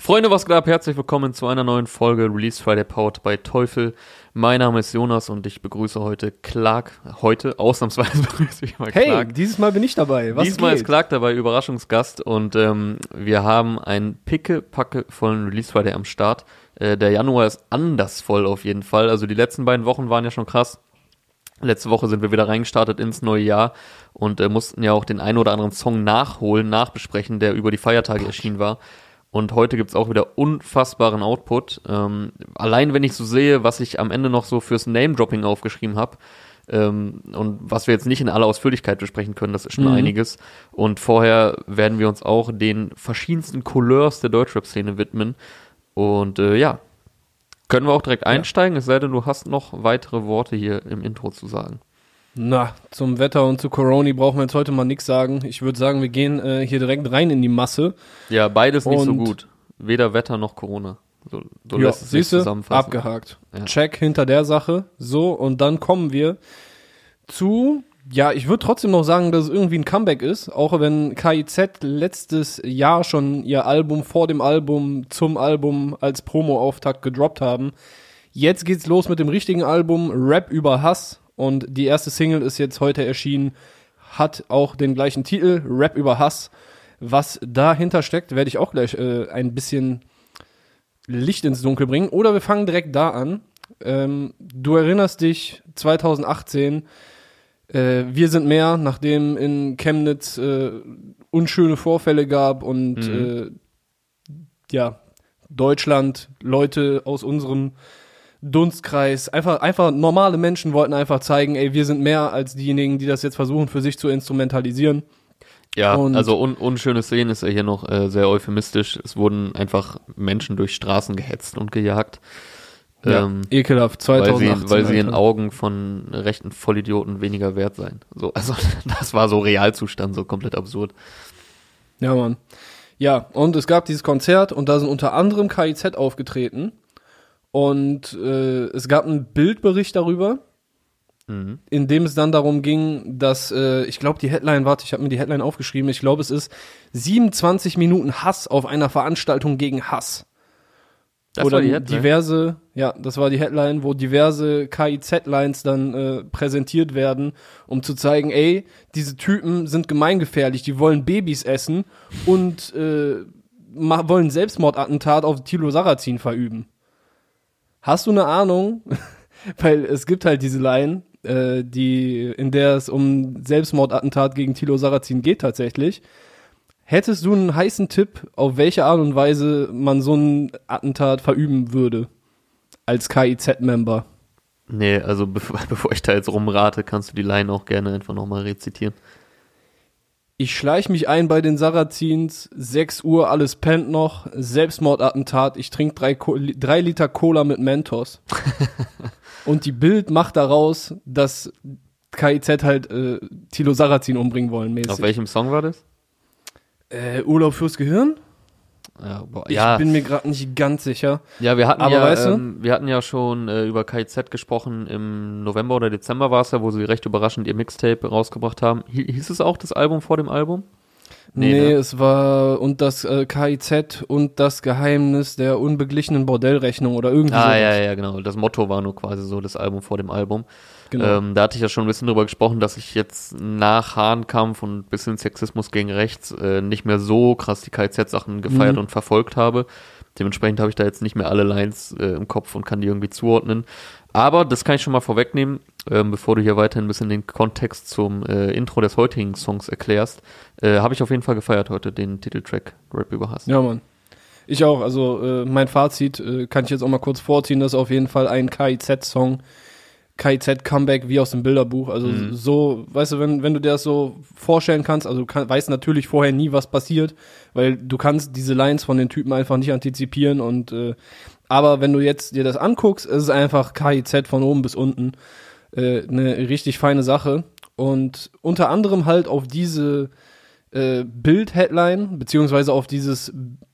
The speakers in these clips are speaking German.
Freunde, was geht ab? Herzlich willkommen zu einer neuen Folge Release Friday Powered bei Teufel. Mein Name ist Jonas und ich begrüße heute Clark. Heute, ausnahmsweise begrüße ich mal Hey, Clark. dieses Mal bin ich dabei. Was Diesmal geht? ist Clark dabei, Überraschungsgast und ähm, wir haben ein Picke-Packe vollen Release Friday am Start. Äh, der Januar ist anders voll auf jeden Fall. Also die letzten beiden Wochen waren ja schon krass. Letzte Woche sind wir wieder reingestartet ins neue Jahr und äh, mussten ja auch den einen oder anderen Song nachholen, nachbesprechen, der über die Feiertage erschienen war. Und heute gibt's auch wieder unfassbaren Output. Ähm, allein wenn ich so sehe, was ich am Ende noch so fürs Name-Dropping aufgeschrieben habe, ähm, und was wir jetzt nicht in aller Ausführlichkeit besprechen können, das ist schon Mhm. einiges. Und vorher werden wir uns auch den verschiedensten Couleurs der Deutschrap-Szene widmen. Und äh, ja, können wir auch direkt einsteigen, es sei denn, du hast noch weitere Worte hier im Intro zu sagen. Na, zum Wetter und zu Corona brauchen wir jetzt heute mal nichts sagen. Ich würde sagen, wir gehen äh, hier direkt rein in die Masse. Ja, beides nicht so Und- gut. Weder Wetter noch Corona. So, so ja, lässt es sich zusammenfassen. abgehakt. Ja. Check hinter der Sache. So, und dann kommen wir zu, ja, ich würde trotzdem noch sagen, dass es irgendwie ein Comeback ist, auch wenn KIZ letztes Jahr schon ihr Album vor dem Album zum Album als Promo-Auftakt gedroppt haben. Jetzt geht's los mit dem richtigen Album, Rap über Hass. Und die erste Single ist jetzt heute erschienen, hat auch den gleichen Titel, Rap über Hass. Was dahinter steckt, werde ich auch gleich äh, ein bisschen Licht ins Dunkel bringen. Oder wir fangen direkt da an. Ähm, du erinnerst dich, 2018, äh, wir sind mehr, nachdem in Chemnitz äh, unschöne Vorfälle gab und äh, ja, Deutschland, Leute aus unserem Dunstkreis, einfach, einfach normale Menschen wollten einfach zeigen, ey, wir sind mehr als diejenigen, die das jetzt versuchen, für sich zu instrumentalisieren. Ja, Und- also un unschöne Szenen ist ja hier noch äh, sehr euphemistisch. Es wurden einfach Menschen durch Straßen gehetzt und gejagt. Ähm, ekelhaft, weil 2018. sie, weil sie in. Augen von rechten Vollidioten weniger wert seien. So, also das war so Realzustand, so komplett absurd. Ja, Mann. Ja, und es gab dieses Konzert und da sind unter anderem KIZ aufgetreten. Und äh, es gab einen Bildbericht darüber, Mhm. in dem es dann darum ging, dass, äh, ich glaube, die Headline, warte, ich habe mir die Headline aufgeschrieben, ich glaube, es ist 27 Minuten Hass auf einer Veranstaltung gegen Hass. Das wo war die Headline? diverse, ja, das war die Headline, wo diverse KIZ-Lines dann äh, präsentiert werden, um zu zeigen, ey, diese Typen sind gemeingefährlich, die wollen Babys essen und äh, wollen Selbstmordattentat auf Thilo Sarrazin verüben. Hast du eine Ahnung? Weil es gibt halt diese Line, äh, die, in der es um Selbstmordattentat gegen Thilo Sarrazin geht tatsächlich. Hättest du einen heißen Tipp, auf welche Art und Weise man so ein Attentat verüben würde? Als KIZ-Member. Nee, also bevor, bevor ich da jetzt rumrate, kannst du die Line auch gerne einfach nochmal rezitieren. Ich schleich mich ein bei den Sarrazins, 6 Uhr, alles pennt noch, Selbstmordattentat, ich trinke drei, drei Liter Cola mit Mentos. und die Bild macht daraus, dass KIZ halt äh, Thilo Sarrazin umbringen wollen, mäßig. Auf welchem Song war das? Äh, Urlaub fürs Gehirn? Ja, boah, Ich ja, bin mir gerade nicht ganz sicher. ja, wir hatten aber ja, weißt du- ähm, wir hatten ja schon äh, über KZ gesprochen im November oder Dezember war es ja, wo sie recht überraschend ihr Mixtape rausgebracht haben. Hi- Hieß es auch das Album vor dem Album? Nee, Nee, ne? es war und das äh, KIZ und das Geheimnis der unbeglichenen Bordellrechnung oder irgendwie Ah, sowas. ja, ja, genau. Das Motto war nur quasi so das Album vor dem Album. Genau. Ähm, da hatte ich ja schon ein bisschen drüber gesprochen, dass ich jetzt nach Hahnkampf und ein bisschen Sexismus gegen rechts äh, nicht mehr so krass die KZ-Sachen gefeiert Mhm. und verfolgt habe. Dementsprechend habe ich da jetzt nicht mehr alle Lines äh, im Kopf und kann die irgendwie zuordnen. Aber das kann ich schon mal vorwegnehmen, ähm, bevor du hier weiter ein bisschen den Kontext zum äh, Intro des heutigen Songs erklärst. Äh, habe ich auf jeden Fall gefeiert heute, den Titeltrack Rap über Hass. Ja, Mann. Ich auch. Also äh, mein Fazit äh, kann ich jetzt auch mal kurz vorziehen. Das ist auf jeden Fall ein KIZ-Song. KIZ-Comeback wie aus dem Bilderbuch. Also Mhm. so, weißt du, wenn, wenn du dir das so vorstellen kannst, also du kann, weißt natürlich vorher nie, was passiert, weil du kannst diese Lines von den Typen einfach nicht antizipieren und äh, aber wenn du jetzt dir das anguckst, ist es einfach KIZ von oben bis unten. Äh, eine richtig feine Sache. Und unter anderem halt auf diese äh, Bild-Headline, beziehungsweise auf dieses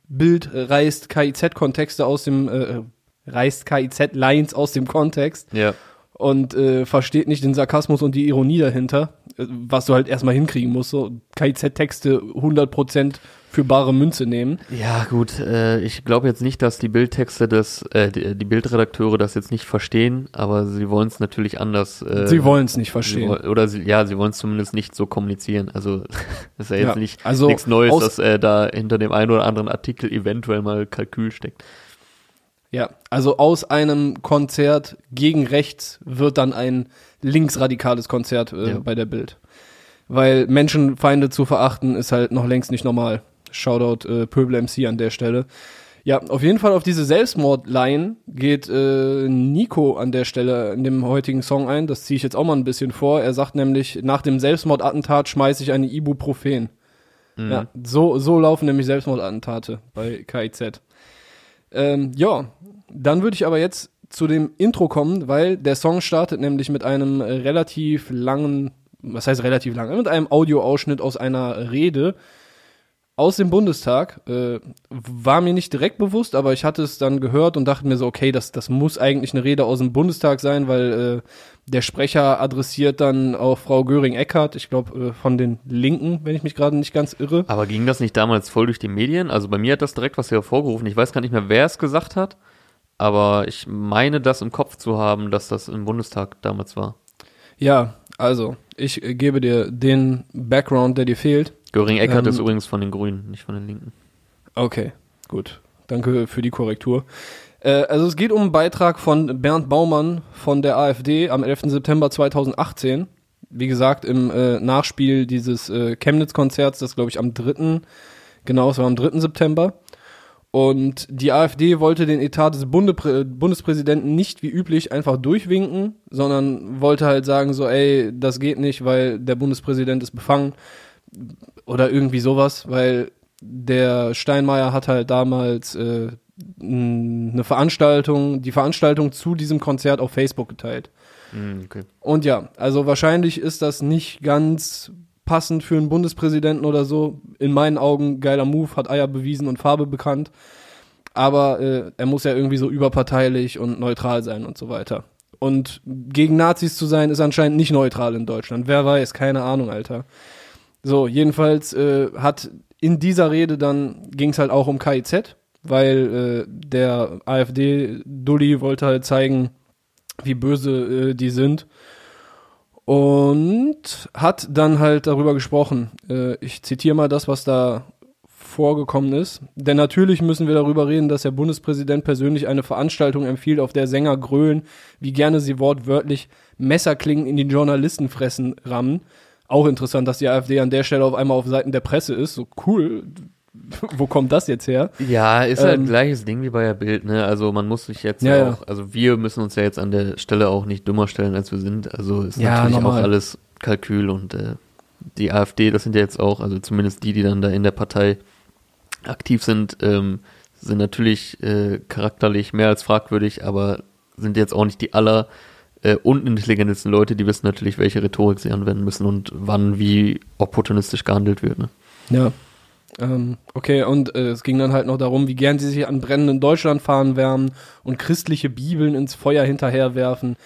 Bild reißt KIZ-Kontexte aus dem, äh, reißt KIZ-Lines aus dem Kontext Ja. Und äh, versteht nicht den Sarkasmus und die Ironie dahinter. äh, was du halt erstmal hinkriegen musst. So KIZ-Texte 100% für bare Münze nehmen. Ja, gut, äh, ich glaube jetzt nicht, dass die Bildtexte das, äh, die, die Bildredakteure das jetzt nicht verstehen, aber sie wollen es natürlich anders. Äh, sie wollen es nicht sie verstehen. woll- oder sie, ja, sie wollen es zumindest nicht so kommunizieren. Also ist ja jetzt Ja, nicht also nichts Neues, dass äh, da hinter dem einen oder anderen Artikel eventuell mal Kalkül steckt. Ja, also aus einem Konzert gegen rechts wird dann ein linksradikales Konzert äh, Ja. bei der Bild. Weil Menschenfeinde zu verachten ist halt noch längst nicht normal. Shoutout äh, Pöbel MC an der Stelle. Ja, auf jeden Fall auf diese Selbstmordline geht äh, Nico an der Stelle in dem heutigen Song ein. Das ziehe ich jetzt auch mal ein bisschen vor. Er sagt nämlich, nach dem Selbstmordattentat schmeiße ich eine Ibuprofen. Mhm. Ja, so, so laufen nämlich Selbstmordattentate bei KIZ. Ähm, ja, dann würde ich aber jetzt zu dem Intro kommen, weil der Song startet nämlich mit einem relativ langen, was heißt relativ lang, mit einem Audioausschnitt aus einer Rede aus dem Bundestag. Äh, war mir nicht direkt bewusst, aber ich hatte es dann gehört und dachte mir so, okay, das, das muss eigentlich eine Rede aus dem Bundestag sein, weil äh, der Sprecher adressiert dann auch Frau Göring-Eckardt, ich glaube äh, von den Linken, wenn ich mich gerade nicht ganz irre. Aber ging das nicht damals voll durch die Medien? Also bei mir hat das direkt was hervorgerufen. Ich weiß gar nicht mehr, wer es gesagt hat, aber ich meine das im Kopf zu haben, dass das im Bundestag damals war. Ja, also, ich gebe dir den Background, der dir fehlt. Göring-Eckert Ähm, ist übrigens von den Grünen, nicht von den Linken. Okay, gut. Danke für die Korrektur. Äh, also es geht um einen Beitrag von Bernd Baumann von der AfD am 11. September 2018. Wie gesagt, im äh, Nachspiel dieses äh, Chemnitz-Konzerts, das glaube ich am 3. Genau, es war am 3. September. Und die AfD wollte den Etat des Bundeprä Bundespräsidenten nicht wie üblich einfach durchwinken, sondern wollte halt sagen so, ey, das geht nicht, weil der Bundespräsident ist befangen oder irgendwie sowas, weil der Steinmeier hat halt damals äh, eine Veranstaltung, die Veranstaltung zu diesem Konzert auf Facebook geteilt. Hm, okay. Und ja, also wahrscheinlich ist das nicht ganz passend für einen Bundespräsidenten oder so. In meinen Augen geiler Move, hat Eier bewiesen und Farbe bekannt. Aber äh, er muss ja irgendwie so überparteilich und neutral sein und so weiter. Und gegen Nazis zu sein, ist anscheinend nicht neutral in Deutschland. Wer weiß, keine Ahnung, Alter. So, jedenfalls äh, hat in dieser Rede dann ging es halt auch um KIZ, weil äh, der AfD-Dulli wollte halt zeigen, wie böse äh, die sind. Und hat dann halt darüber gesprochen. Äh, ich zitiere mal das, was da vorgekommen ist. Denn natürlich müssen wir darüber reden, dass der Bundespräsident persönlich eine Veranstaltung empfiehlt, auf der Sänger grölen, wie gerne sie wortwörtlich Messerklingen in die Journalistenfressen rammen. Auch interessant, dass die AfD an der Stelle auf einmal auf Seiten der Presse ist. So cool. Wo kommt das jetzt her? Ja, ist halt Ähm, gleiches Ding wie bei der Bild, ne? Also man muss sich jetzt Ja, auch, also wir müssen uns ja jetzt an der Stelle auch nicht dümmer stellen, als wir sind. Also ist Ja, natürlich normal. auch alles Kalkül und äh, die AfD, das sind ja jetzt auch, also zumindest die, die dann da in der Partei aktiv sind, ähm, sind natürlich äh, charakterlich mehr als fragwürdig, aber sind jetzt auch nicht die aller äh, unintelligentesten Leute, die wissen natürlich, welche Rhetorik sie anwenden müssen und wann wie opportunistisch gehandelt wird. Ne? Ja. Ähm, okay, und äh, es ging dann halt noch darum, wie gern sie sich an brennenden Deutschlandfahnen wärmen und christliche Bibeln ins Feuer hinterherwerfen.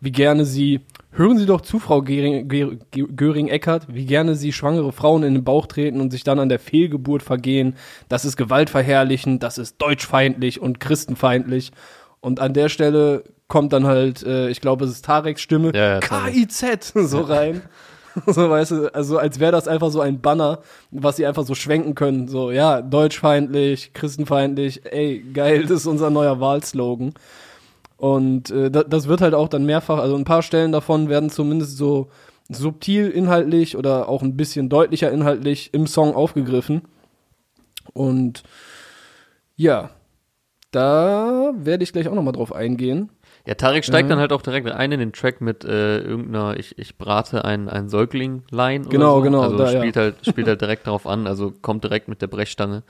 Wie gerne sie, hören Sie doch zu, Frau Göring-Eckert, wie gerne sie schwangere Frauen in den Bauch treten und sich dann an der Fehlgeburt vergehen. Das ist gewaltverherrlichend, das ist deutschfeindlich und christenfeindlich. Und an der Stelle kommt dann halt, äh, ich glaube, es ist Tareks Stimme, Ja, ja. KIZ so rein. So, weißt du, also als wäre das einfach so ein Banner, was sie einfach so schwenken können. So, ja, deutschfeindlich, christenfeindlich, ey, geil, das ist unser neuer Wahlslogan. Und äh, da, das wird halt auch dann mehrfach, also ein paar Stellen davon werden zumindest so subtil inhaltlich oder auch ein bisschen deutlicher inhaltlich im Song aufgegriffen. Und ja, da werde ich gleich auch nochmal drauf eingehen. Ja, Tarek steigt Mhm. dann halt auch direkt ein in den Track mit äh, irgendeiner ich, ich brate ein, ein Säugling-Line. Genau, oder so. genau, Also da, ja. spielt, halt, spielt halt direkt darauf an, also kommt direkt mit der Brechstange.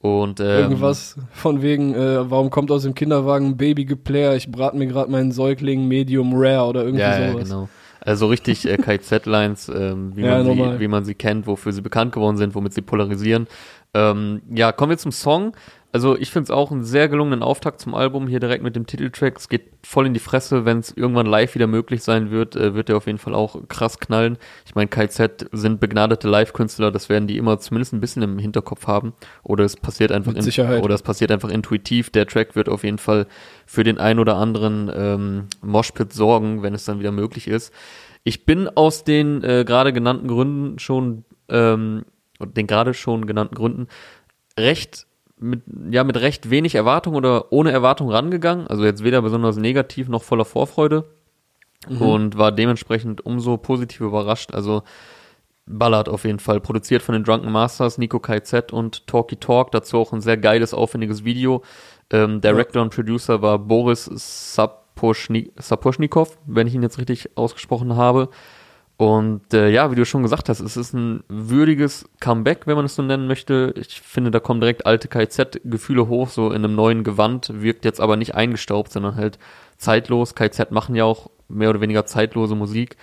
Und ähm, Irgendwas von wegen, äh, warum kommt aus dem Kinderwagen ein Baby Geplayer, ich brate mir gerade meinen Säugling Medium Rare oder irgendwie Ja, ja, sowas. genau. Also richtig äh, KZ-Lines, ähm, wie, Ja, man sie, normal. wie man sie kennt, wofür sie bekannt geworden sind, womit sie polarisieren. Ähm, ja, kommen wir zum Song. Also ich finde es auch einen sehr gelungenen Auftakt zum Album, hier direkt mit dem Titeltrack. Es geht voll in die Fresse, wenn es irgendwann live wieder möglich sein wird, äh, wird der auf jeden Fall auch krass knallen. Ich meine, KZ sind begnadete Live-Künstler, das werden die immer zumindest ein bisschen im Hinterkopf haben. Oder es passiert einfach Sicherheit. oder es passiert einfach intuitiv. Der Track wird auf jeden Fall für den ein oder anderen ähm, Moshpit sorgen, wenn es dann wieder möglich ist. Ich bin aus den äh, gerade genannten Gründen schon, ähm, den gerade schon genannten Gründen recht mit, ja, mit recht wenig Erwartung oder ohne Erwartung rangegangen. Also jetzt weder besonders negativ noch voller Vorfreude. Und war dementsprechend umso positiv überrascht. Also Ballard auf jeden Fall. Produziert von den Drunken Masters, Nico KZ und Talky Talk. Dazu auch ein sehr geiles, aufwendiges Video. Ähm, Director und Producer war Boris Sapochni Sapochnikov, wenn ich ihn jetzt richtig ausgesprochen habe. Und äh, ja, wie du schon gesagt hast, es ist ein würdiges Comeback, wenn man es so nennen möchte. Ich finde, da kommen direkt alte KZ-Gefühle hoch, so in einem neuen Gewand, wirkt jetzt aber nicht eingestaubt, sondern halt zeitlos. KZ machen ja auch mehr oder weniger zeitlose Musik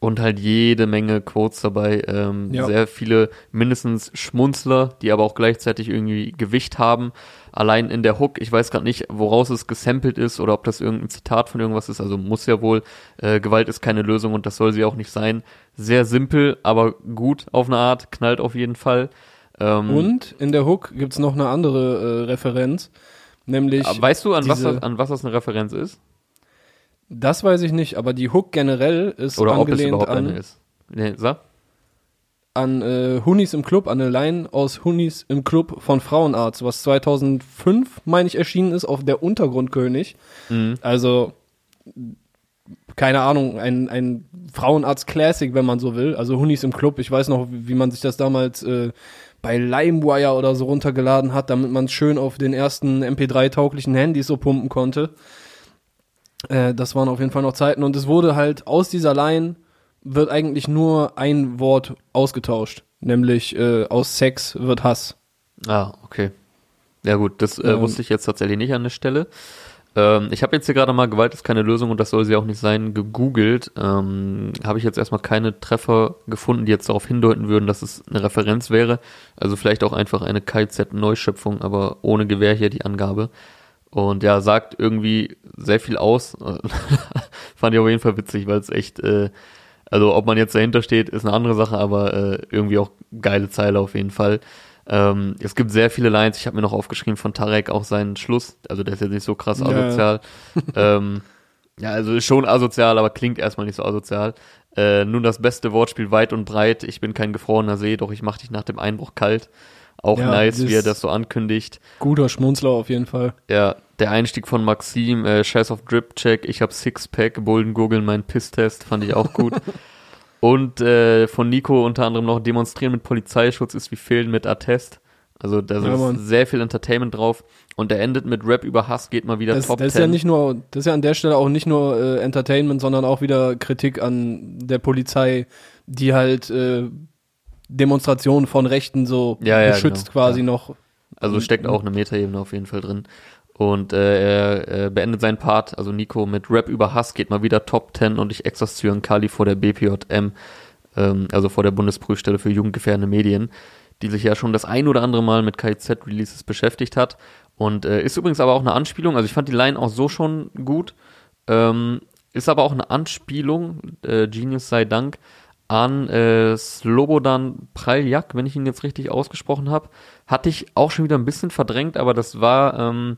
und halt jede Menge Quotes dabei. Ähm, Ja. Sehr viele mindestens Schmunzler, die aber auch gleichzeitig irgendwie Gewicht haben. Allein in der Hook, ich weiß gerade nicht, woraus es gesampelt ist oder ob das irgendein Zitat von irgendwas ist. Also muss ja wohl, äh, Gewalt ist keine Lösung und das soll sie auch nicht sein. Sehr simpel, aber gut auf eine Art, knallt auf jeden Fall. Ähm, Und in der Hook gibt's noch eine andere äh, Referenz, nämlich, weißt du, an was, das, an was das eine Referenz ist? das weiß ich nicht, aber die Hook generell ist Oder ob es angelehnt überhaupt an, eine ist? Nee, sag. An äh, Hunis im Club, an eine Line aus Hunis im Club von Frauenarzt, was 2005, meine ich, erschienen ist auf der Untergrundkönig. Mhm. Also, keine Ahnung, ein, ein Frauenarzt-Classic, wenn man so will. Also Hunis im Club, ich weiß noch, wie man sich das damals äh, bei LimeWire oder so runtergeladen hat, damit man es schön auf den ersten MP3-tauglichen Handys so pumpen konnte. Äh, das waren auf jeden Fall noch Zeiten. Und es wurde halt aus dieser Line wird eigentlich nur ein Wort ausgetauscht. Nämlich äh, aus Sex wird Hass. Ah, okay. Ja gut, das äh, Ähm. wusste ich jetzt tatsächlich nicht an der Stelle. Ähm, ich habe jetzt hier gerade mal Gewalt ist keine Lösung und das soll sie auch nicht sein, gegoogelt. Ähm, habe ich jetzt erstmal keine Treffer gefunden, die jetzt darauf hindeuten würden, dass es eine Referenz wäre. Also vielleicht auch einfach eine KZ-Neuschöpfung, aber ohne Gewähr hier die Angabe. Und ja, sagt irgendwie sehr viel aus. Fand ich auf jeden Fall witzig, weil es echt, äh, also ob man jetzt dahinter steht, ist eine andere Sache, aber äh, irgendwie auch geile Zeile auf jeden Fall. Ähm, es gibt sehr viele Lines, ich habe mir noch aufgeschrieben von Tarek auch seinen Schluss, also der ist jetzt nicht so krass Ja. asozial. ähm, ja, also ist schon asozial, aber klingt erstmal nicht so asozial. Äh, nun das beste Wortspiel weit und breit, ich bin kein gefrorener See, doch ich mach dich nach dem Einbruch kalt. Auch Ja, nice, wie er das- so ankündigt. Guter Schmunzler auf jeden Fall. Ja, der Einstieg von Maxim, äh, Scheiß auf Drip Check, ich hab Sixpack, Bolden Gurgeln, mein Pisstest, fand ich auch gut. Und äh, von Nico unter anderem noch Demonstrieren mit Polizeischutz ist wie Fehlen mit Attest. Also da Ja, ist Mann. sehr viel Entertainment drauf. Und er endet mit Rap über Hass, geht mal wieder Das, Top das ist 10. ja nicht nur, das ist ja an der Stelle auch nicht nur äh, Entertainment, sondern auch wieder Kritik an der Polizei, die halt äh, Demonstrationen von Rechten so Ja, ja, beschützt genau, quasi ja. noch. Also steckt auch eine Metaebene auf jeden Fall drin. Und äh, er äh, beendet seinen Part, also Nico, mit Rap über Hass, geht mal wieder Top 10 und ich exerziere Kali vor der BPJM, ähm, also vor der Bundesprüfstelle für jugendgefährdende Medien, die sich ja schon das ein oder andere Mal mit KIZ-Releases beschäftigt hat. Und äh, ist übrigens aber auch eine Anspielung, also ich fand die Line auch so schon gut, ähm, ist aber auch eine Anspielung, äh, Genius sei Dank, an äh, Slobodan Praljak, wenn ich ihn jetzt richtig ausgesprochen habe. Hatte ich auch schon wieder ein bisschen verdrängt, aber das war ähm,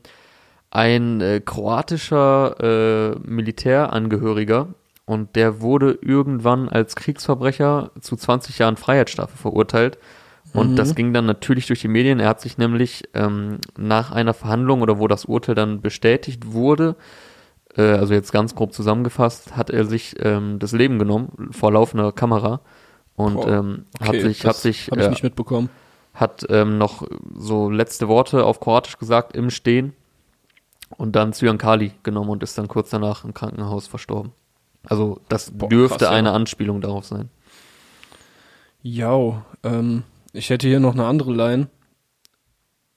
ein äh, kroatischer äh, Militärangehöriger und der wurde irgendwann als Kriegsverbrecher zu 20 Jahren Freiheitsstrafe verurteilt. Und Mhm. das ging dann natürlich durch die Medien. Er hat sich nämlich ähm, nach einer Verhandlung oder wo das Urteil dann bestätigt wurde, äh, also jetzt ganz grob zusammengefasst, hat er sich ähm, das Leben genommen vor laufender Kamera und Boah, ähm, hat sich, hat sich, habe ich äh, nicht mitbekommen. hat ähm, noch so letzte Worte auf Kroatisch gesagt im Stehen und dann Zyankali genommen und ist dann kurz danach im Krankenhaus verstorben. Also das Boah, dürfte krass, ja. eine Anspielung darauf sein. Ja, ähm, ich hätte hier noch eine andere Line.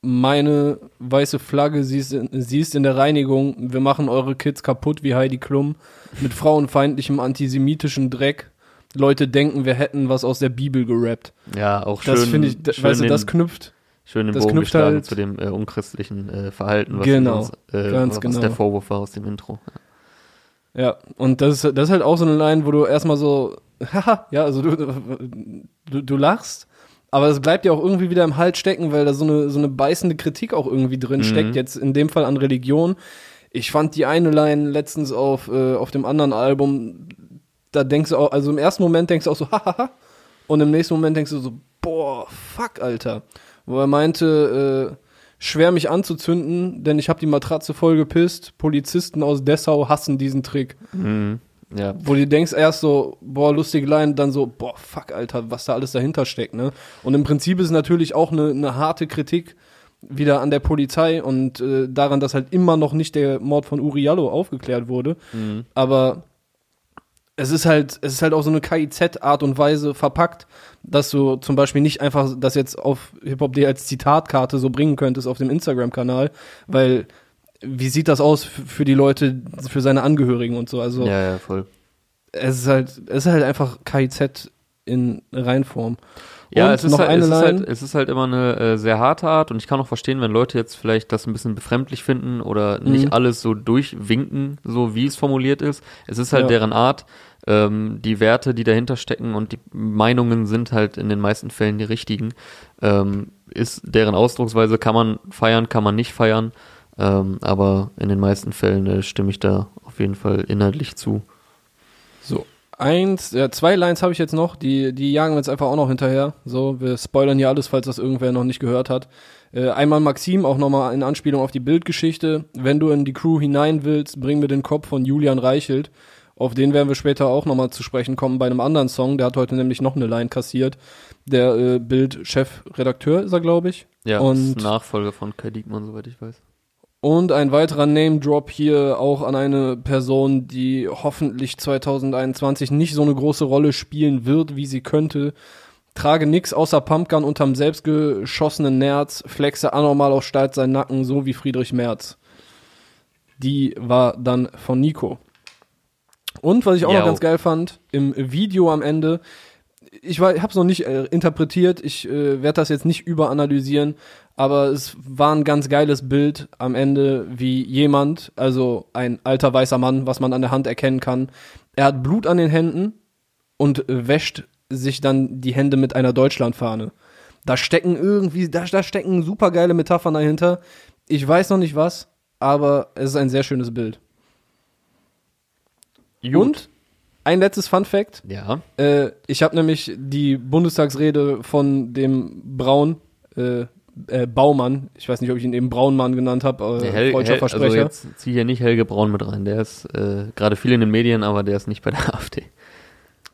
Meine weiße Flagge, sie ist, in, sie ist in der Reinigung. Wir machen eure Kids kaputt wie Heidi Klum. Mit frauenfeindlichem antisemitischen Dreck. Leute denken, wir hätten was aus der Bibel gerappt. Ja, auch schön. Das finde ich, schön weißt du, das knüpft. Schön den Das Bogen geschlagen halt- zu dem äh, unchristlichen äh, Verhalten, was, Genau, uns, äh, was genau. der Vorwurf war aus dem Intro. Ja, und das, ist- das ist halt auch so eine Line, wo du erstmal so, haha, ja, also du, du, du lachst, aber es bleibt ja auch irgendwie wieder im Hals stecken, weil da so eine, so eine beißende Kritik auch irgendwie drin Mhm. steckt, jetzt in dem Fall an Religion. Ich fand die eine Line letztens auf, äh, auf dem anderen Album, da denkst du auch, also im ersten Moment denkst du auch so, hahaha, und im nächsten Moment denkst du so, boah, fuck, Alter. Wo er meinte, äh, schwer mich anzuzünden, denn ich habe die Matratze voll gepisst. Polizisten aus Dessau hassen diesen Trick. Mhm. Ja. Wo du denkst erst so, boah, lustige Line, dann so, boah, fuck, Alter, was da alles dahinter steckt, ne? Und im Prinzip ist es natürlich auch eine, eine harte Kritik wieder an der Polizei und äh, daran, dass halt immer noch nicht der Mord von Uriallo aufgeklärt wurde. Mhm. Aber es ist halt, es ist halt auch so eine KIZ-Art und Weise verpackt, dass du zum Beispiel nicht einfach das jetzt auf Hip-Hop.de als Zitatkarte so bringen könntest auf dem Instagram-Kanal, weil wie sieht das aus für die Leute, für seine Angehörigen und so? Also ja, ja, voll. es ist halt, es ist halt einfach KIZ in Reinform. Ja, es ist, noch halt, eine es, ist halt, es ist halt immer eine äh, sehr harte Art und ich kann auch verstehen, wenn Leute jetzt vielleicht das ein bisschen befremdlich finden oder nicht Mhm. alles so durchwinken, so wie es formuliert ist. Es ist halt Ja. deren Art. Ähm, die Werte, die dahinter stecken und die Meinungen sind halt in den meisten Fällen die richtigen. Ähm, ist deren Ausdrucksweise, kann man feiern, kann man nicht feiern. Ähm, aber in den meisten Fällen äh, stimme ich da auf jeden Fall inhaltlich zu. So. Eins, ja, zwei Lines habe ich jetzt noch, die, die jagen wir jetzt einfach auch noch hinterher. So, wir spoilern hier alles, falls das irgendwer noch nicht gehört hat. Äh, einmal Maxim, auch nochmal in Anspielung auf die Bildgeschichte. Wenn du in die Crew hinein willst, bring mir den Kopf von Julian Reichelt. Auf den werden wir später auch nochmal zu sprechen kommen bei einem anderen Song. Der hat heute nämlich noch eine Line kassiert. Der äh, Bild-Chefredakteur ist er, glaube ich. Ja, Und- ist Nachfolger von Kai Diekmann, soweit ich weiß. Und ein weiterer Name-Drop hier auch an eine Person, die hoffentlich 2021 nicht so eine große Rolle spielen wird, wie sie könnte. Trage nix außer Pumpgun unterm selbstgeschossenen Nerz, flexe anormal auf Stalt seinen Nacken, so wie Friedrich Merz. Die war dann von Nico. Und was ich auch Ja, noch ganz geil fand, im Video am Ende, ich war, hab's noch nicht äh, interpretiert, ich äh, werde das jetzt nicht überanalysieren, aber es war ein ganz geiles Bild am Ende, wie jemand, also ein alter weißer Mann, was man an der Hand erkennen kann, er hat Blut an den Händen und wäscht sich dann die Hände mit einer Deutschlandfahne. Da stecken irgendwie, da, da stecken super geile Metaphern dahinter. Ich weiß noch nicht was, aber es ist ein sehr schönes Bild. Und ein letztes Fun Fact. Ja. Äh, ich habe nämlich die Bundestagsrede von dem Braun äh, äh, Baumann, ich weiß nicht, ob ich ihn eben Braunmann genannt habe, äh, Hel Hel also Versprecher. jetzt zieh hier nicht Helge Braun mit rein. Der ist äh, gerade viel in den Medien, aber der ist nicht bei der AfD.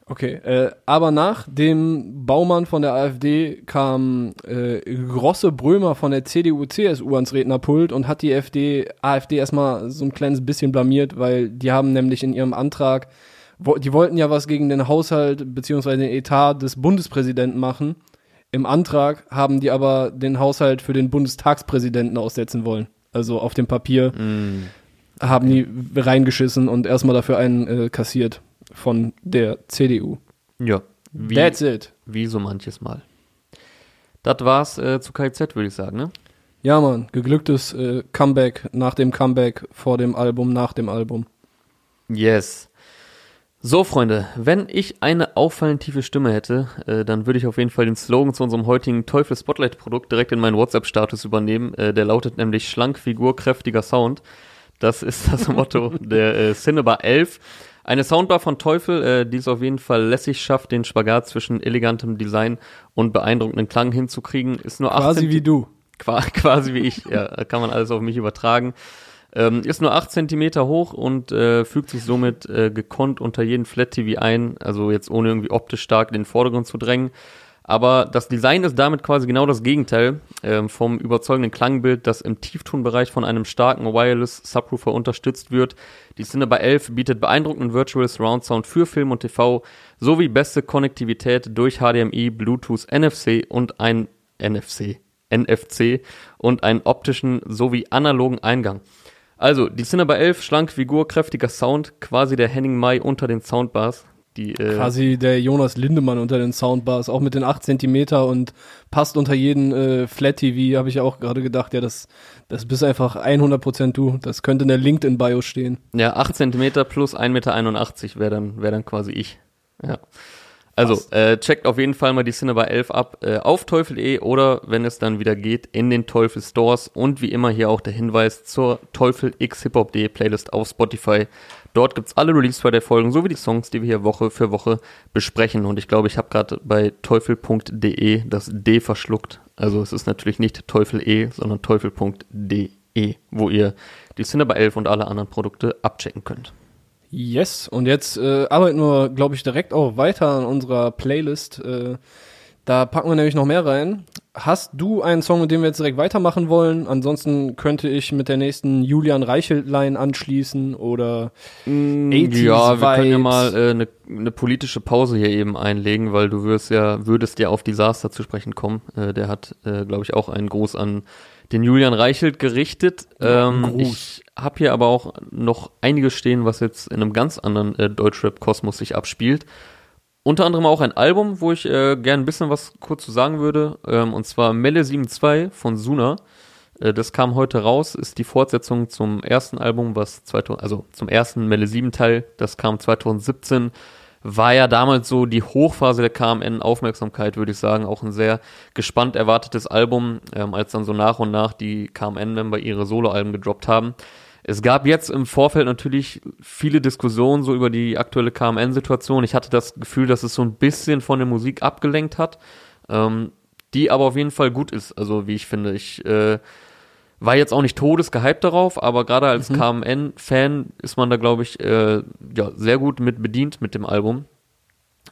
Okay, äh, aber nach dem Baumann von der AfD kam äh, Grosse Brömer von der CDU-CSU ans Rednerpult und hat die FD, AfD erstmal so ein kleines bisschen blamiert, weil die haben nämlich in ihrem Antrag, wo, die wollten ja was gegen den Haushalt beziehungsweise den Etat des Bundespräsidenten machen. Im Antrag haben die aber den Haushalt für den Bundestagspräsidenten aussetzen wollen. Also auf dem Papier Mm, haben die reingeschissen und erstmal dafür einen äh, kassiert von der CDU. ja. Wie, That's it. wie so manches Mal. Das war's äh, zu KZ, würde ich sagen, ne? Ja, Mann, geglücktes äh, Comeback nach dem Comeback, vor dem Album, nach dem Album. Yes. So, Freunde, wenn ich eine auffallend tiefe Stimme hätte, äh, dann würde ich auf jeden Fall den Slogan zu unserem heutigen Teufel Spotlight Produkt direkt in meinen WhatsApp-Status übernehmen. Äh, der lautet nämlich schlank, Figur, kräftiger Sound. Das ist das Motto der äh, Cinebar 11. Eine Soundbar von Teufel, äh, die es auf jeden Fall lässig schafft, den Spagat zwischen elegantem Design und beeindruckenden Klang hinzukriegen, ist nur 18 Quasi wie du. Qua quasi wie ich, ja, da kann man alles auf mich übertragen. Ähm, ist nur 8 Zentimeter hoch und äh, fügt sich somit äh, gekonnt unter jeden Flat TV ein, also jetzt ohne irgendwie optisch stark in den Vordergrund zu drängen. Aber das Design ist damit quasi genau das Gegenteil ähm, vom überzeugenden Klangbild, das im Tieftonbereich von einem starken Wireless Subwoofer unterstützt wird. Die Cinema 11 bietet beeindruckenden Virtual Surround Sound für Film und TV sowie beste Konnektivität durch HDMI, Bluetooth, NFC und ein NFC, NFC und einen optischen sowie analogen Eingang. Also, die Cinema 11, schlank, Figur, kräftiger Sound, quasi der Henning Mai unter den Soundbars. Die, äh, Quasi der Jonas Lindemann unter den Soundbars, auch mit den 8 Zentimeter und passt unter jeden äh, Flat TV, habe ich ja auch gerade gedacht, ja, das, das bist einfach 100% du. Das könnte in der LinkedIn-Bio stehen. Ja, 8 Zentimeter plus 1,81 Meter wäre dann, wär dann quasi ich. Ja. Also, äh, checkt auf jeden Fall mal die Cinema 11 ab äh, auf teufel.de oder, wenn es dann wieder geht, in den Teufel Stores und wie immer hier auch der Hinweis zur Teufel X Hip-Hop.de Playlist auf Spotify. Dort gibt's alle Release Friday Folgen sowie die Songs, die wir hier Woche für Woche besprechen. Und ich glaube, ich habe gerade bei teufel.de das D verschluckt. Also es ist natürlich nicht teufel.e, sondern teufel.de, wo ihr die Cinema 11 und alle anderen Produkte abchecken könnt. Yes, und jetzt äh, arbeiten wir, glaube ich, direkt auch weiter an unserer Playlist. Äh, da packen wir nämlich noch mehr rein. Hast du einen Song, mit dem wir jetzt direkt weitermachen wollen? Ansonsten könnte ich mit der nächsten Julian Reichelt-Line anschließen oder 80s Mm, Ja, wir können ja mal eine äh, ne- ne politische Pause hier eben einlegen, weil du wirst ja, würdest ja auf Disaster zu sprechen kommen. Äh, der hat, äh, glaube ich, auch einen Gruß an den Julian Reichelt gerichtet. Ähm, ich habe hier aber auch noch einiges stehen, was jetzt in einem ganz anderen äh, Deutschrap-Kosmos sich abspielt. Unter anderem auch ein Album, wo ich äh, gern ein bisschen was kurz zu sagen würde. Ähm, und zwar Melle 72 von Suna. Äh, das kam heute raus, ist die Fortsetzung zum ersten Album, was 2000, also zum ersten Melle 7 Teil, das kam 2017. War ja damals so die Hochphase der KMN-Aufmerksamkeit, würde ich sagen. Auch ein sehr gespannt erwartetes Album, ähm, als dann so nach und nach die KMN-Member ihre Soloalben gedroppt haben. Es gab jetzt im Vorfeld natürlich viele Diskussionen so über die aktuelle KMN-Situation. Ich hatte das Gefühl, dass es so ein bisschen von der Musik abgelenkt hat, ähm, die aber auf jeden Fall gut ist. Also wie ich finde, ich äh, war jetzt auch nicht todesgehypt darauf, aber gerade als KMN-Fan ist man da, glaube ich, äh, ja, sehr gut mit bedient mit dem Album.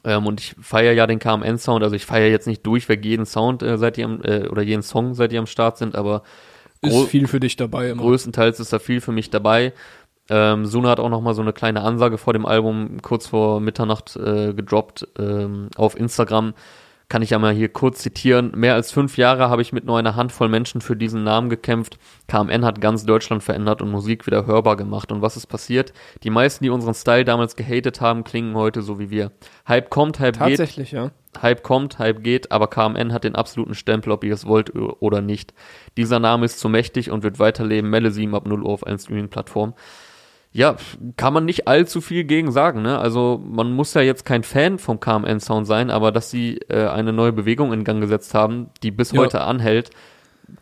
Ähm, und ich feiere ja den KMN-Sound, also ich feiere jetzt nicht durchweg jeden Sound, äh, seit die am, äh, oder jeden Song, seit die am Start sind, aber Ist viel für dich dabei immer. größtenteils ist da viel für mich dabei. Ähm, Suna hat auch noch mal so eine kleine Ansage vor dem Album kurz vor Mitternacht äh, gedroppt ähm, auf Instagram. Kann ich ja mal hier kurz zitieren. Mehr als fünf Jahre habe ich mit nur einer Handvoll Menschen für diesen Namen gekämpft. KMN hat ganz Deutschland verändert und Musik wieder hörbar gemacht. Und was ist passiert? Die meisten, die unseren Style damals gehatet haben, klingen heute so wie wir. Hype kommt, Hype geht. Tatsächlich, ja. Hype kommt, Hype geht, aber KMN hat den absoluten Stempel, ob ihr es wollt oder nicht. Dieser Name ist zu mächtig und wird weiterleben. Melle 7 ab 0 Uhr auf allen Streaming-Plattformen. Ja, kann man nicht allzu viel gegen sagen, ne? Also man muss ja jetzt kein Fan vom KMN-Sound sein, aber dass sie äh, eine neue Bewegung in Gang gesetzt haben, die bis Ja. heute anhält,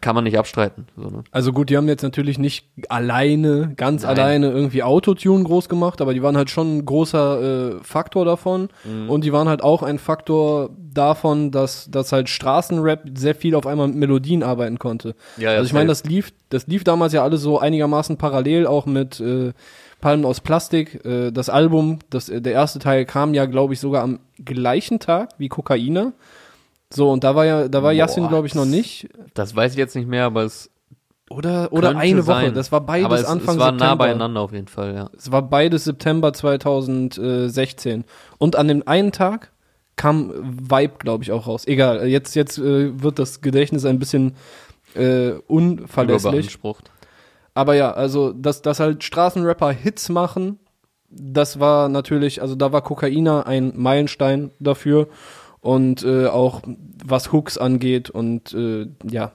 kann man nicht abstreiten. So, ne? Also gut, die haben jetzt natürlich nicht alleine, ganz Nein. alleine irgendwie Autotune groß gemacht, aber die waren halt schon ein großer äh, Faktor davon. Mhm. Und die waren halt auch ein Faktor davon, dass, dass halt Straßenrap sehr viel auf einmal mit Melodien arbeiten konnte. Ja, ja, also ich meine, das lief, das lief damals ja alles so einigermaßen parallel, auch mit äh, Palmen aus Plastik. Äh, das Album, das, äh, der erste Teil kam ja, glaube ich, sogar am gleichen Tag wie Kokaina. So, und da war ja, da war Boah, Yassin, glaube ich, noch nicht. Das weiß ich jetzt nicht mehr, aber es Oder, oder eine Woche. sein. Das war beides aber es, Anfang es war September. nah beieinander auf jeden Fall, ja. Es war beides September 2016. Und an dem einen Tag kam Vibe, glaube ich, auch raus. Egal, jetzt, jetzt äh, wird das Gedächtnis ein bisschen äh, unverlässlich. Aber ja, also, dass, dass halt Straßenrapper Hits machen, das war natürlich, also da war Kokaina ein Meilenstein dafür. Und äh, auch was Hooks angeht und äh, ja,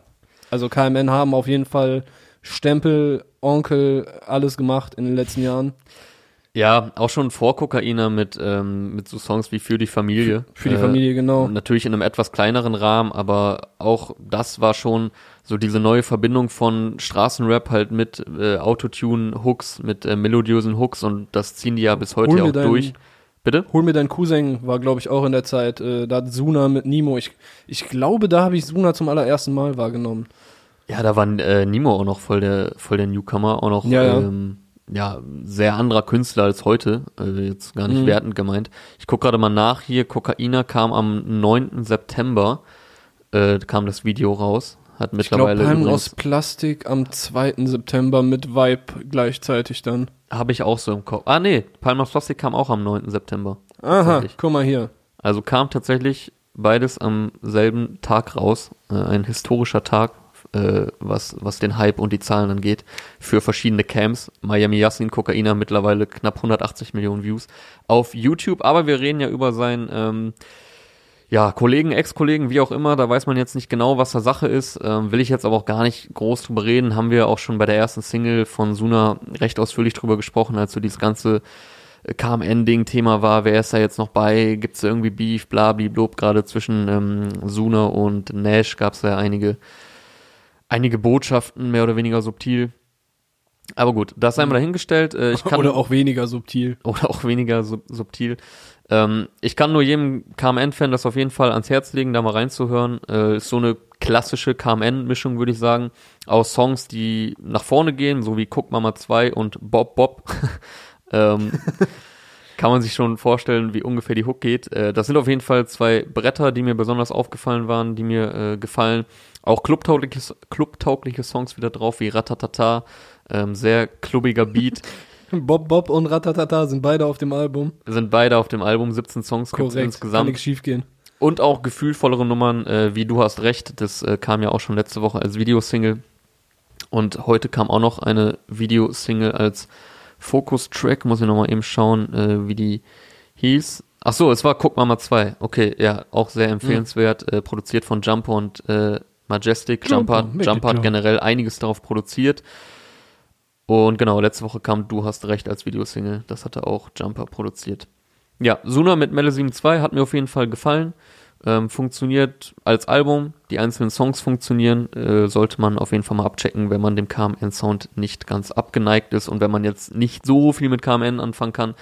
also KMN haben auf jeden Fall Stempel, Onkel, alles gemacht in den letzten Jahren. Ja, auch schon vor Kokaina mit, ähm, mit so Songs wie Für die Familie. Für die Äh, Familie, genau. Natürlich in einem etwas kleineren Rahmen, aber auch das war schon so diese neue Verbindung von Straßenrap halt mit äh, Autotune-Hooks, mit äh, melodiösen Hooks und das ziehen die ja bis heute ja auch durch. Bitte? Hol mir deinen Cousin war, glaube ich, auch in der Zeit. Äh, da hat Suna mit Nimo. Ich, ich glaube, da habe ich Suna zum allerersten Mal wahrgenommen. Ja, da war äh, Nimo auch noch voll der, voll der Newcomer, auch noch Ja, ja. Ähm, ja, sehr anderer Künstler als heute, also jetzt gar nicht Mhm. wertend gemeint. Ich gucke gerade mal nach hier, Kokaina kam am 9. September, äh, kam das Video raus, hat Ich mittlerweile Palmen übrigens- aus Plastik am 2. September mit Vibe gleichzeitig dann. Habe ich auch so im Kopf. Ah, nee, Palm aus Plastik kam auch am 9. September. Aha, guck mal hier. Also kam tatsächlich beides am selben Tag raus. Äh, ein historischer Tag, äh, was, was den Hype und die Zahlen angeht. für verschiedene Camps. Miami Yassin Kokaina mittlerweile knapp 180 Millionen Views auf YouTube. Aber wir reden ja über sein ähm, ja, Kollegen, Ex-Kollegen, wie auch immer, da weiß man jetzt nicht genau, was da Sache ist. Ähm, will ich jetzt aber auch gar nicht groß drüber reden. Haben wir auch schon bei der ersten Single von Suna recht ausführlich drüber gesprochen, als so dieses ganze äh, KMN-Ding Thema war, wer ist da jetzt noch bei, gibt's da irgendwie Beef, bla, blub, gerade zwischen ähm, Suna und Nash gab's da einige, einige Botschaften, mehr oder weniger subtil. Aber gut, das sei mal dahingestellt. Äh, ich kann, Oder auch weniger subtil. oder auch weniger sub subtil. Ähm, ich kann nur jedem KMN-Fan das auf jeden Fall ans Herz legen, da mal reinzuhören. Äh, ist so eine klassische KMN-Mischung, würde ich sagen, aus Songs, die nach vorne gehen, so wie Guck Mama 2 und Bob Bob. ähm, kann man sich schon vorstellen, wie ungefähr die Hook geht. Äh, das sind auf jeden Fall zwei Bretter, die mir besonders aufgefallen waren, die mir äh, gefallen. Auch clubtaugliche, clubtaugliche Songs wieder drauf, wie Ratatata, ähm, sehr klubbiger Beat. Bob Bob und Ratatata sind beide auf dem Album. Sind beide auf dem Album, 17 Songs Korrekt. Kann insgesamt. nichts schief gehen. Und auch gefühlvollere Nummern, äh, wie Du hast recht, das äh, kam ja auch schon letzte Woche als Videosingle. Und heute kam auch noch eine Videosingle als Focus-Track, muss ich nochmal eben schauen, äh, wie die hieß. Ach so, es war Guck Mama 2. Okay, ja, auch sehr empfehlenswert, äh, produziert von Jumper und äh, Majestic. Jumper, Jumper, Jumper hat generell einiges darauf produziert. Und genau, letzte Woche kam Du hast recht als Videosingle. Das hatte auch Jumper produziert. Ja, Suna mit Melle 2 hat mir auf jeden Fall gefallen. Ähm, funktioniert als Album. Die einzelnen Songs funktionieren. Äh, sollte man auf jeden Fall mal abchecken, wenn man dem KMN-Sound nicht ganz abgeneigt ist und wenn man jetzt nicht so viel mit KMN anfangen kann.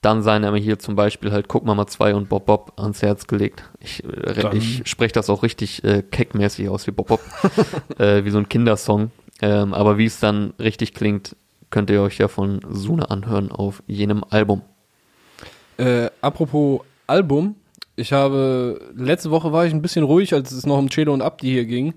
Dann seien aber hier zum Beispiel halt Guck Mama 2 und Bob Bob ans Herz gelegt. Ich, äh, ich spreche das auch richtig äh, keckmäßig aus wie Bob Bob. äh, wie so ein Kindersong. Ähm, aber wie es dann richtig klingt, könnt ihr euch ja von Suna anhören auf jenem Album. Äh, apropos Album, ich habe, letzte Woche war ich ein bisschen ruhig, als es noch um Chelo und Abdi hier ging.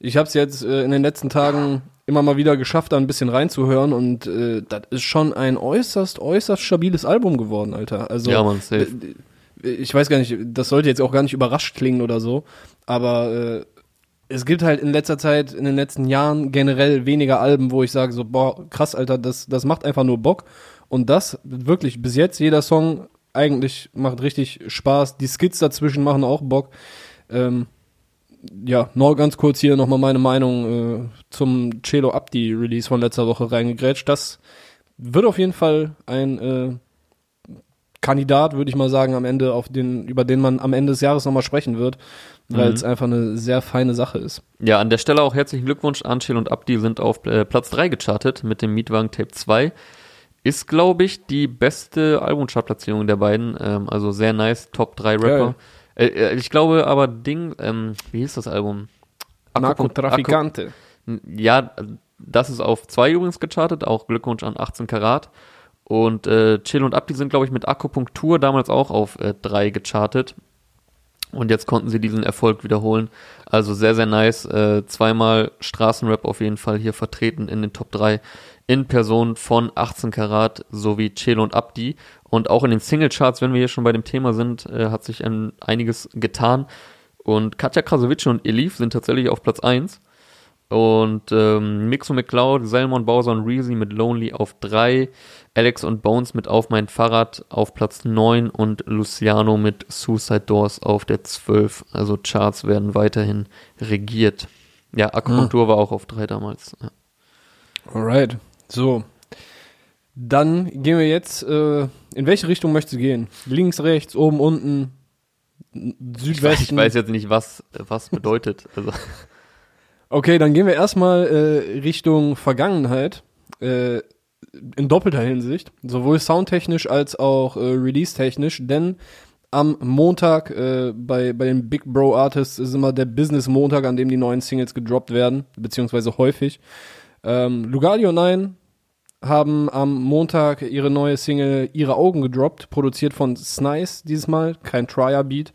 Ich habe es jetzt äh, in den letzten Tagen immer mal wieder geschafft, da ein bisschen reinzuhören und äh, das ist schon ein äußerst, äußerst stabiles Album geworden, Alter. Also, ja, man, safe. ich weiß gar nicht, das sollte jetzt auch gar nicht überrascht klingen oder so, aber äh, es gibt halt in letzter Zeit, in den letzten Jahren generell weniger Alben, wo ich sage so, boah, krass, Alter, das, das macht einfach nur Bock. Und das, wirklich, bis jetzt, jeder Song eigentlich macht richtig Spaß. Die Skits dazwischen machen auch Bock. Ähm, ja, noch ganz kurz hier nochmal meine Meinung äh, zum Celo Abdi Release von letzter Woche reingegrätscht. Das wird auf jeden Fall ein äh, Kandidat, würde ich mal sagen, am Ende, auf den, über den man am Ende des Jahres nochmal sprechen wird, weil Mhm. es einfach eine sehr feine Sache ist. Ja, an der Stelle auch herzlichen Glückwunsch. Anschel und Abdi sind auf äh, Platz 3 gechartet mit dem Mietwagen Tape 2. Ist, glaube ich, die beste Albumchartplatzierung der beiden. Ähm, also sehr nice, Top 3 Rapper. Äh, äh, ich glaube aber Ding, ähm, wie hieß das Album? Narcotraficante. Ja, das ist auf 2 übrigens gechartet. Auch Glückwunsch an 18 Karat. Und äh, Chill und Abdi sind, glaube ich, mit Akupunktur damals auch auf 3 gechartet. Und jetzt konnten sie diesen Erfolg wiederholen. Also sehr, sehr nice. Äh, zweimal Straßenrap auf jeden Fall hier vertreten in den Top 3 in Person von 18 Karat sowie Chelo und Abdi. Und auch in den Singlecharts, wenn wir hier schon bei dem Thema sind, äh, hat sich ein, einiges getan. Und Katja Krasavice und Elif sind tatsächlich auf Platz 1. Und ähm, Mixo McCloud, Selmon Bowser und Reezy mit Lonely auf 3, Alex und Bones mit Auf mein Fahrrad auf Platz 9 und Luciano mit Suicide Doors auf der 12. Also Charts werden weiterhin regiert. Ja, Akupunktur war auch auf 3 damals. Ja. Alright. So. Dann gehen wir jetzt, äh, in welche Richtung möchtest du gehen? Links, rechts, oben, unten, Ich, weiß, Südwesten? ich weiß jetzt nicht, was was bedeutet. Also, Okay, dann gehen wir erstmal äh, Richtung Vergangenheit. Äh, in doppelter Hinsicht. Sowohl soundtechnisch als auch äh, release-technisch. Denn am Montag äh, bei, bei den Big Bro Artists ist immer der Business-Montag, an dem die neuen Singles gedroppt werden. Beziehungsweise häufig. Ähm, Lugalio 9 haben am Montag ihre neue Single Ihre Augen gedroppt, produziert von Snice dieses Mal, kein Trier-Beat.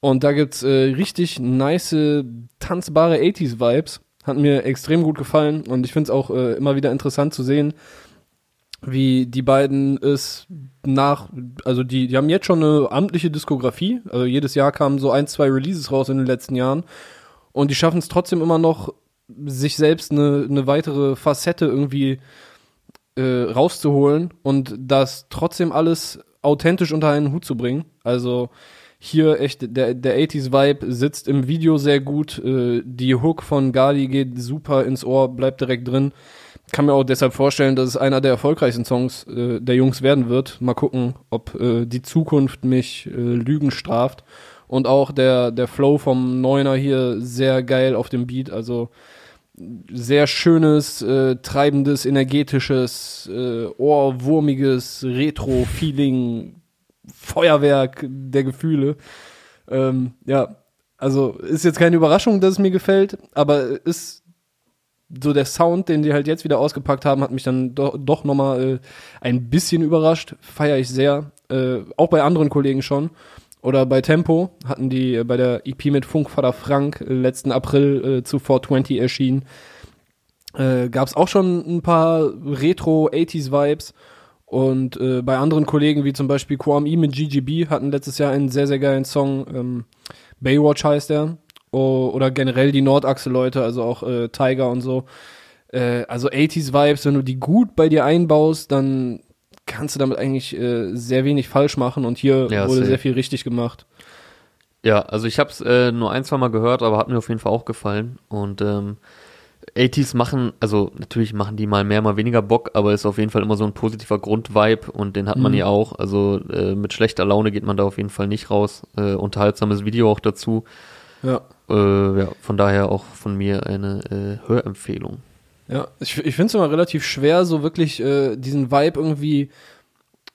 Und da gibt's äh, richtig nice, tanzbare 80s-Vibes. Hat mir extrem gut gefallen und ich find's auch äh, immer wieder interessant zu sehen, wie die beiden es nach, also die, die haben jetzt schon eine amtliche Diskografie, also jedes Jahr kamen so ein, zwei Releases raus in den letzten Jahren und die schaffen es trotzdem immer noch sich selbst eine, eine weitere Facette irgendwie äh, rauszuholen und das trotzdem alles authentisch unter einen Hut zu bringen. Also hier echt, der, der 80s-Vibe sitzt im Video sehr gut. Äh, die Hook von Gali geht super ins Ohr, bleibt direkt drin. Kann mir auch deshalb vorstellen, dass es einer der erfolgreichsten Songs äh, der Jungs werden wird. Mal gucken, ob äh, die Zukunft mich äh, Lügen straft. Und auch der, der Flow vom Neuner hier sehr geil auf dem Beat. Also sehr schönes, äh, treibendes, energetisches, äh, ohrwurmiges Retro-Feeling, Feuerwerk der Gefühle. Ähm, ja, also ist jetzt keine Überraschung, dass es mir gefällt, aber ist so der Sound, den die halt jetzt wieder ausgepackt haben, hat mich dann do doch nochmal äh, ein bisschen überrascht. Feiere ich sehr. Äh, auch bei anderen Kollegen schon. Oder bei Tempo hatten die äh, bei der EP mit Funkvater Frank äh, letzten April äh, zu 420 erschienen. Äh, Gab es auch schon ein paar Retro-80s-Vibes. Und äh, bei anderen Kollegen, wie zum Beispiel Kwame mit GGB, hatten letztes Jahr einen sehr, sehr geilen Song. Ähm, Baywatch heißt der. O oder generell die Nordachse-Leute, also auch äh, Tiger und so. Äh, also 80s-Vibes, wenn du die gut bei dir einbaust, dann kannst du damit eigentlich äh, sehr wenig falsch machen. Und hier Ja, wurde sehr viel richtig gemacht. Ja, also ich habe es äh, nur ein, zwei Mal gehört, aber hat mir auf jeden Fall auch gefallen. Und ähm, 80s machen, also natürlich machen die mal mehr, mal weniger Bock, aber ist auf jeden Fall immer so ein positiver Grundvibe und den hat man Mhm. hier auch. Also äh, mit schlechter Laune geht man da auf jeden Fall nicht raus. Äh, unterhaltsames Video auch dazu. Ja. Äh, ja, von daher auch von mir eine äh, Hörempfehlung. Ja, ich, ich finde es immer relativ schwer, so wirklich äh, diesen Vibe irgendwie,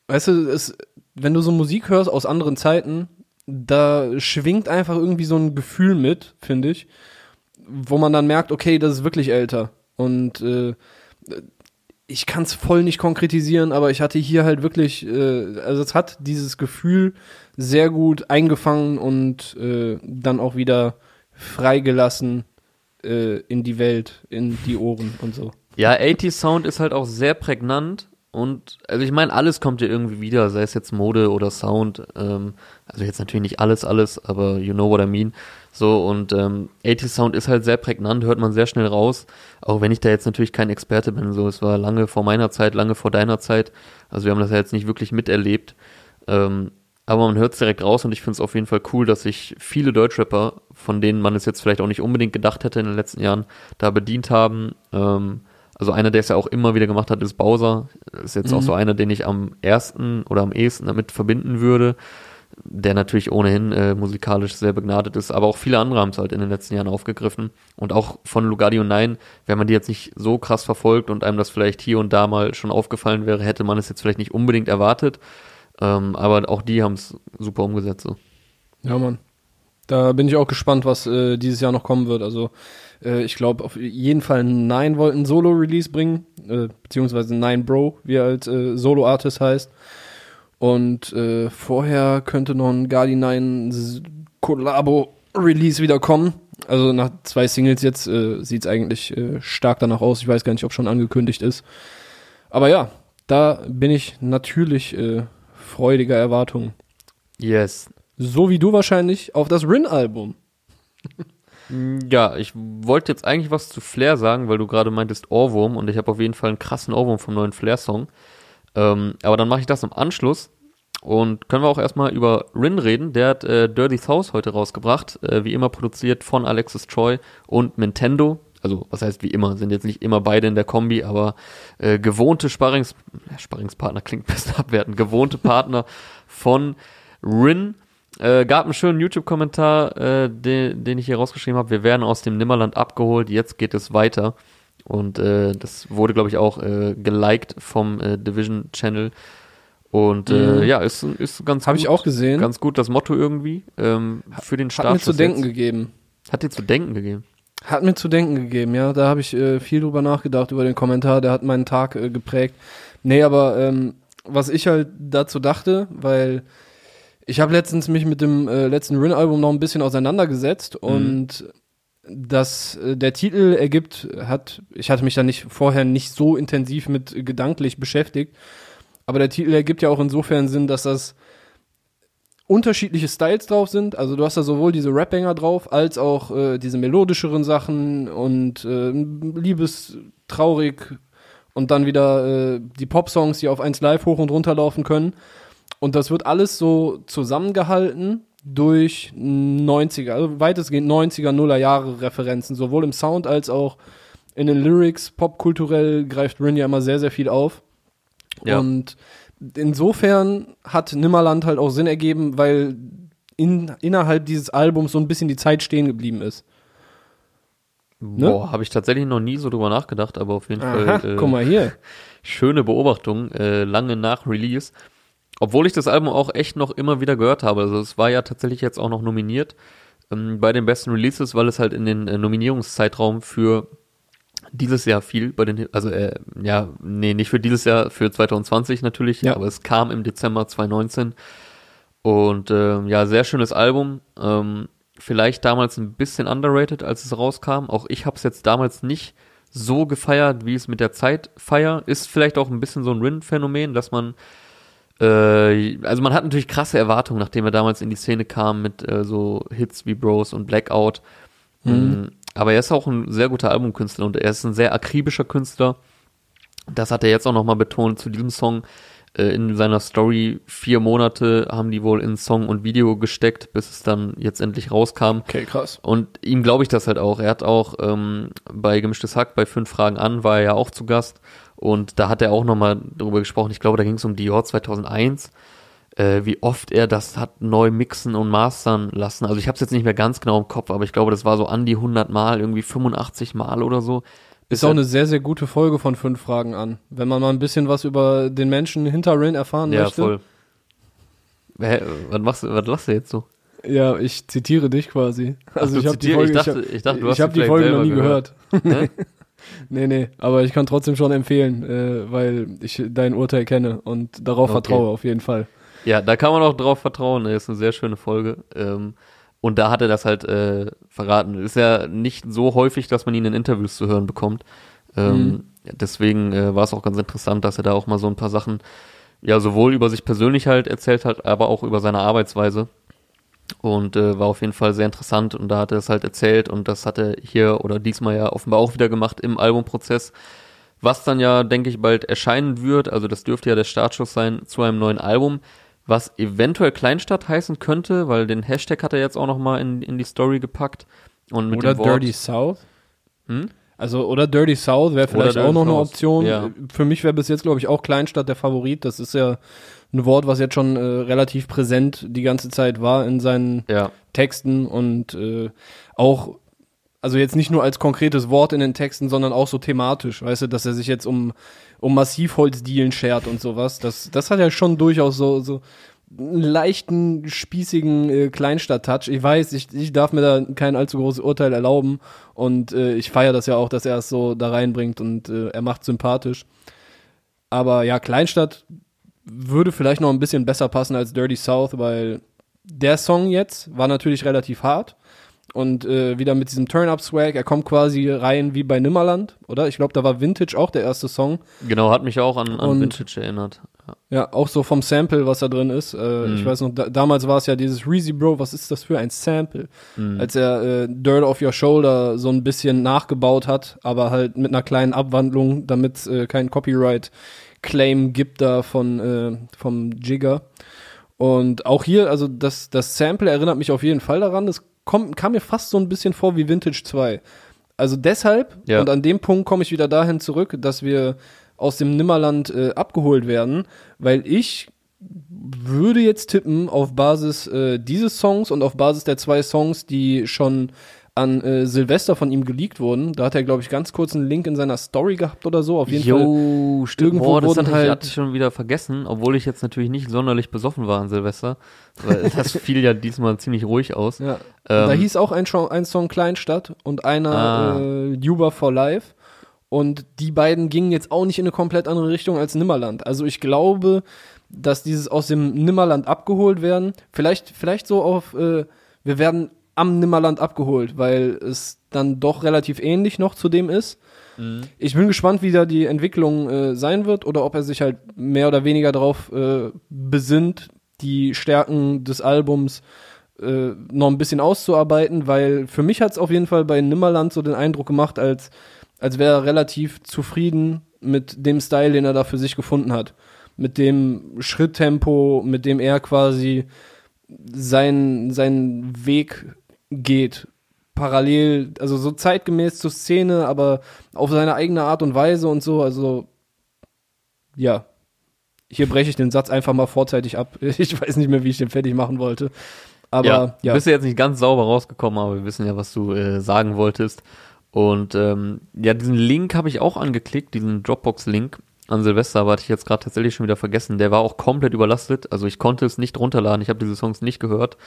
weißt du, es, wenn du so Musik hörst aus anderen Zeiten, da schwingt einfach irgendwie so ein Gefühl mit, finde ich, wo man dann merkt, okay, das ist wirklich älter. Und äh, ich kann es voll nicht konkretisieren, aber ich hatte hier halt wirklich, äh, also es hat dieses Gefühl sehr gut eingefangen und äh, dann auch wieder freigelassen äh, in die Welt, in die Ohren und so. Ja, 80s Sound ist halt auch sehr prägnant und also ich meine, alles kommt ja irgendwie wieder, sei es jetzt Mode oder Sound. Ähm, also jetzt natürlich nicht alles, alles, aber you know what I mean. So und ähm, 80s Sound ist halt sehr prägnant, hört man sehr schnell raus. Auch wenn ich da jetzt natürlich kein Experte bin, so es war lange vor meiner Zeit, lange vor deiner Zeit. Also wir haben das ja jetzt nicht wirklich miterlebt. Ähm, aber man hört es direkt raus und ich finde es auf jeden Fall cool, dass sich viele Deutschrapper, von denen man es jetzt vielleicht auch nicht unbedingt gedacht hätte in den letzten Jahren, da bedient haben. Ähm, also einer, der es ja auch immer wieder gemacht hat, ist Bowser. Ist jetzt auch so einer, den ich am ersten oder am ehesten damit verbinden würde. Der natürlich ohnehin äh, musikalisch sehr begnadet ist, aber auch viele andere haben es halt in den letzten Jahren aufgegriffen. Und auch von Lugardio 9, wenn man die jetzt nicht so krass verfolgt und einem das vielleicht hier und da mal schon aufgefallen wäre, hätte man es jetzt vielleicht nicht unbedingt erwartet. Ähm, aber auch die haben es super umgesetzt. So. Ja, Mann. Da bin ich auch gespannt, was äh, dieses Jahr noch kommen wird. Also äh, ich glaube auf jeden Fall Nine wollten Solo-Release bringen, äh, beziehungsweise Nine Bro, wie er als äh, Solo-Artist heißt. Und äh, vorher könnte noch ein Guardi 9 S- Collabo-Release wieder kommen. Also nach zwei Singles jetzt äh, sieht es eigentlich äh, stark danach aus. Ich weiß gar nicht, ob schon angekündigt ist. Aber ja, da bin ich natürlich äh, freudiger Erwartungen. Yes. So wie du wahrscheinlich auf das Rin-Album. Ja, ich wollte jetzt eigentlich was zu Flair sagen, weil du gerade meintest Ohrwurm und ich habe auf jeden Fall einen krassen Ohrwurm vom neuen Flair-Song. Ähm, aber dann mache ich das im Anschluss und können wir auch erstmal über Rin reden. Der hat äh, Dirty South heute rausgebracht, äh, wie immer produziert von Alexis Troy und Nintendo. Also, was heißt wie immer, sind jetzt nicht immer beide in der Kombi, aber äh, gewohnte Sparrings, Sparringspartner klingt besser abwertend, gewohnte Partner von Rin. Äh, gab einen schönen YouTube-Kommentar, äh, den, den ich hier rausgeschrieben habe. Wir werden aus dem Nimmerland abgeholt, jetzt geht es weiter. Und äh, das wurde, glaube ich, auch äh, geliked vom äh, Division Channel. Und Mhm. äh, ja, ist, ist ganz Habe ich auch gesehen. Ganz gut das Motto irgendwie ähm, für den Hat Start. mir zu denken gegeben. Hat dir zu denken gegeben. Hat mir zu denken gegeben, ja. Da habe ich äh, viel drüber nachgedacht, über den Kommentar. Der hat meinen Tag äh, geprägt. Nee, aber ähm, was ich halt dazu dachte, weil ich habe letztens mich mit dem äh, letzten Rin-Album noch ein bisschen auseinandergesetzt und das, äh, der Titel ergibt, hat, ich hatte mich da nicht vorher nicht so intensiv mit äh, gedanklich beschäftigt, aber der Titel ergibt ja auch insofern Sinn, dass das unterschiedliche Styles drauf sind. Also du hast da sowohl diese Rap-Banger drauf, als auch äh, diese melodischeren Sachen und äh, Liebes, traurig und dann wieder äh, die Pop-Songs, die auf 1 Live hoch und runter laufen können. Und das wird alles so zusammengehalten durch 90er, also weitestgehend 90er, Nuller Jahre Referenzen, sowohl im Sound als auch in den Lyrics. Popkulturell greift Rin ja immer sehr, sehr viel auf. Ja. Und insofern hat Nimmerland halt auch Sinn ergeben, weil in, innerhalb dieses Albums so ein bisschen die Zeit stehen geblieben ist. Ne? Boah, habe ich tatsächlich noch nie so drüber nachgedacht, aber auf jeden Aha, Fall äh, guck mal hier. schöne Beobachtung, äh, lange nach Release. Obwohl ich das Album auch echt noch immer wieder gehört habe. Also es war ja tatsächlich jetzt auch noch nominiert ähm, bei den besten Releases, weil es halt in den äh, Nominierungszeitraum für dieses Jahr fiel, bei den, also äh, ja, nee, nicht für dieses Jahr, für 2020 natürlich, Ja. aber es kam im Dezember 2019. Und ähm, ja, sehr schönes Album. Ähm, vielleicht damals ein bisschen underrated, als es rauskam. Auch ich habe es jetzt damals nicht so gefeiert, wie es mit der Zeit feier. Ist vielleicht auch ein bisschen so ein Rin-Phänomen, dass man äh, also man hat natürlich krasse Erwartungen, nachdem er damals in die Szene kam mit äh, so Hits wie Bros und Blackout. Mm, Aber er ist auch ein sehr guter Albumkünstler und er ist ein sehr akribischer Künstler. Das hat er jetzt auch nochmal betont zu diesem Song. Äh, in seiner Story vier Monate haben die wohl in Song und Video gesteckt, bis es dann jetzt endlich rauskam. Okay, krass. Und ihm glaube ich das halt auch. Er hat auch ähm, bei Gemischtes Hack, bei Fünf Fragen an, war er ja auch zu Gast. Und da hat er auch nochmal drüber gesprochen. Ich glaube, da ging es um Dior 2001. Äh, wie oft er das hat neu mixen und mastern lassen. Also ich habe es jetzt nicht mehr ganz genau im Kopf, aber ich glaube, das war so an die 100 Mal, irgendwie 85 Mal oder so. Ist auch eine sehr, sehr gute Folge von fünf Fragen an. Wenn man mal ein bisschen was über den Menschen hinter Rin erfahren Ja, möchte. voll. Hä, was machst du, was lachst du jetzt so? Ja, ich zitiere dich quasi. Also du ich habe die Folge, ich dachte- ich, ich dachte, du ich hast hab die Folge noch nie gehört. Ne? Nee, nee, aber ich kann trotzdem schon empfehlen, äh, weil ich dein Urteil kenne und darauf Okay. vertraue auf jeden Fall. Ja, da kann man auch drauf vertrauen. Das ist eine sehr schöne Folge. Ähm, und da hat er das halt äh, verraten. Ist ja nicht so häufig, dass man ihn in Interviews zu hören bekommt. Ähm, Deswegen äh, war es auch ganz interessant, dass er da auch mal so ein paar Sachen, ja, sowohl über sich persönlich halt erzählt hat, aber auch über seine Arbeitsweise. Und äh, war auf jeden Fall sehr interessant und da hat er es halt erzählt und das hat er hier oder diesmal ja offenbar auch wieder gemacht im Albumprozess. Was dann ja, denke ich, bald erscheinen wird, also das dürfte ja der Startschuss sein zu einem neuen Album, was eventuell Kleinstadt heißen könnte, weil den Hashtag hat er jetzt auch nochmal in, in die Story gepackt. Und mit Oder dem Wort, Dirty South. Hm? Also, oder Dirty South wäre vielleicht auch noch eine Option. ja. Für mich wäre bis jetzt, glaube ich, auch Kleinstadt der Favorit. Das ist ja ein Wort, was jetzt schon äh, relativ präsent die ganze Zeit war in seinen Ja, Texten und äh, auch, also jetzt nicht nur als konkretes Wort in den Texten, sondern auch so thematisch, weißt du, dass er sich jetzt um, um Massivholzdielen schert und sowas. Das, das hat ja schon durchaus so, so einen leichten, spießigen äh, Kleinstadt-Touch. Ich weiß, ich, ich darf mir da kein allzu großes Urteil erlauben und äh, ich feiere das ja auch, dass er es so da reinbringt und äh, er macht sympathisch. Aber ja, Kleinstadt würde vielleicht noch ein bisschen besser passen als Dirty South, weil der Song jetzt war natürlich relativ hart und äh, wieder mit diesem Turn-Up-Swag, er kommt quasi rein wie bei Nimmerland, oder? Ich glaube, da war Vintage auch der erste Song. genau, hat mich auch an, an Und- Vintage erinnert. Ja. Ja, auch so vom Sample, was da drin ist. Äh, Ich weiß noch, da, damals war es ja dieses Reezy Bro, was ist das für ein Sample? Als er äh, Dirt Off Your Shoulder so ein bisschen nachgebaut hat, aber halt mit einer kleinen Abwandlung, damit es äh, kein Copyright-Claim gibt da von äh, vom Jigger. Und auch hier, also das, das Sample erinnert mich auf jeden Fall daran. Das kommt, kam mir fast so ein bisschen vor wie Vintage 2. Also deshalb, Ja. und an dem Punkt komme ich wieder dahin zurück, dass wir aus dem Nimmerland äh, abgeholt werden, weil ich würde jetzt tippen auf Basis äh, dieses Songs und auf Basis der zwei Songs, die schon an äh, Silvester von ihm geleakt wurden. Da hat er, glaube ich, ganz kurz einen Link in seiner Story gehabt oder so. Auf jeden Fall. Jo, stimmt. irgendwo Boah, das hatte, ich, halt- hatte ich schon wieder vergessen, obwohl ich jetzt natürlich nicht sonderlich besoffen war an Silvester. Weil das fiel ja diesmal ziemlich ruhig aus. Ja. Ähm, da hieß auch ein, Song- ein Song Kleinstadt und einer Ah. äh, Juba for Life. Und die beiden gingen jetzt auch nicht in eine komplett andere Richtung als Nimmerland. Also ich glaube, dass dieses aus dem Nimmerland abgeholt werden, vielleicht, vielleicht so auf, äh, wir werden am Nimmerland abgeholt, weil es dann doch relativ ähnlich noch zu dem ist. Ich bin gespannt, wie da die Entwicklung äh, sein wird oder ob er sich halt mehr oder weniger darauf äh, besinnt, die Stärken des Albums äh, noch ein bisschen auszuarbeiten, weil für mich hat es auf jeden Fall bei Nimmerland so den Eindruck gemacht, als, als wäre er relativ zufrieden mit dem Style, den er da für sich gefunden hat. Mit dem Schritttempo, mit dem er quasi seinen, seinen Weg geht. Parallel, also so zeitgemäß zur Szene, aber auf seine eigene Art und Weise und so. Also, ja. Hier breche ich den Satz einfach mal vorzeitig ab. Ich weiß nicht mehr, wie ich den fertig machen wollte. Aber ja, ja. bist du jetzt nicht ganz sauber rausgekommen, aber wir wissen ja, was du äh, sagen wolltest. Und ähm, ja, diesen Link habe ich auch angeklickt, diesen Dropbox-Link an Silvester, aber hatte ich jetzt gerade tatsächlich schon wieder vergessen. Der war auch komplett überlastet. Also ich konnte es nicht runterladen. Ich habe diese Songs nicht gehört.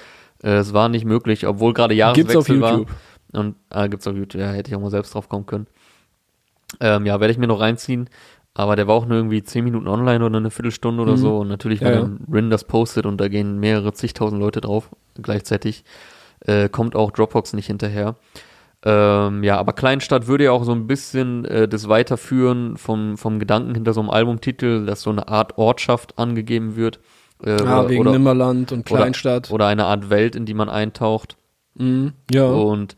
Äh, es war nicht möglich, obwohl gerade Gibt's auf Jahreswechsel war. YouTube. Und ah, gibt's auf YouTube. Ja, hätte ich auch mal selbst drauf kommen können. Ähm, ja, werde ich mir noch reinziehen. Aber der war auch nur irgendwie 10 Minuten online oder eine Viertelstunde oder Mhm. so. Und natürlich, wenn Ja, ja. Rin das postet und da gehen mehrere zigtausend Leute drauf gleichzeitig, äh, kommt auch Dropbox nicht hinterher. Ähm, ja, aber Kleinstadt würde ja auch so ein bisschen äh, das Weiterführen vom, vom Gedanken hinter so einem Albumtitel, dass so eine Art Ortschaft angegeben wird. Äh, Ja, oder, wegen oder, Nimmerland und Kleinstadt. oder eine Art Welt, in die man eintaucht. Mhm. Ja. Und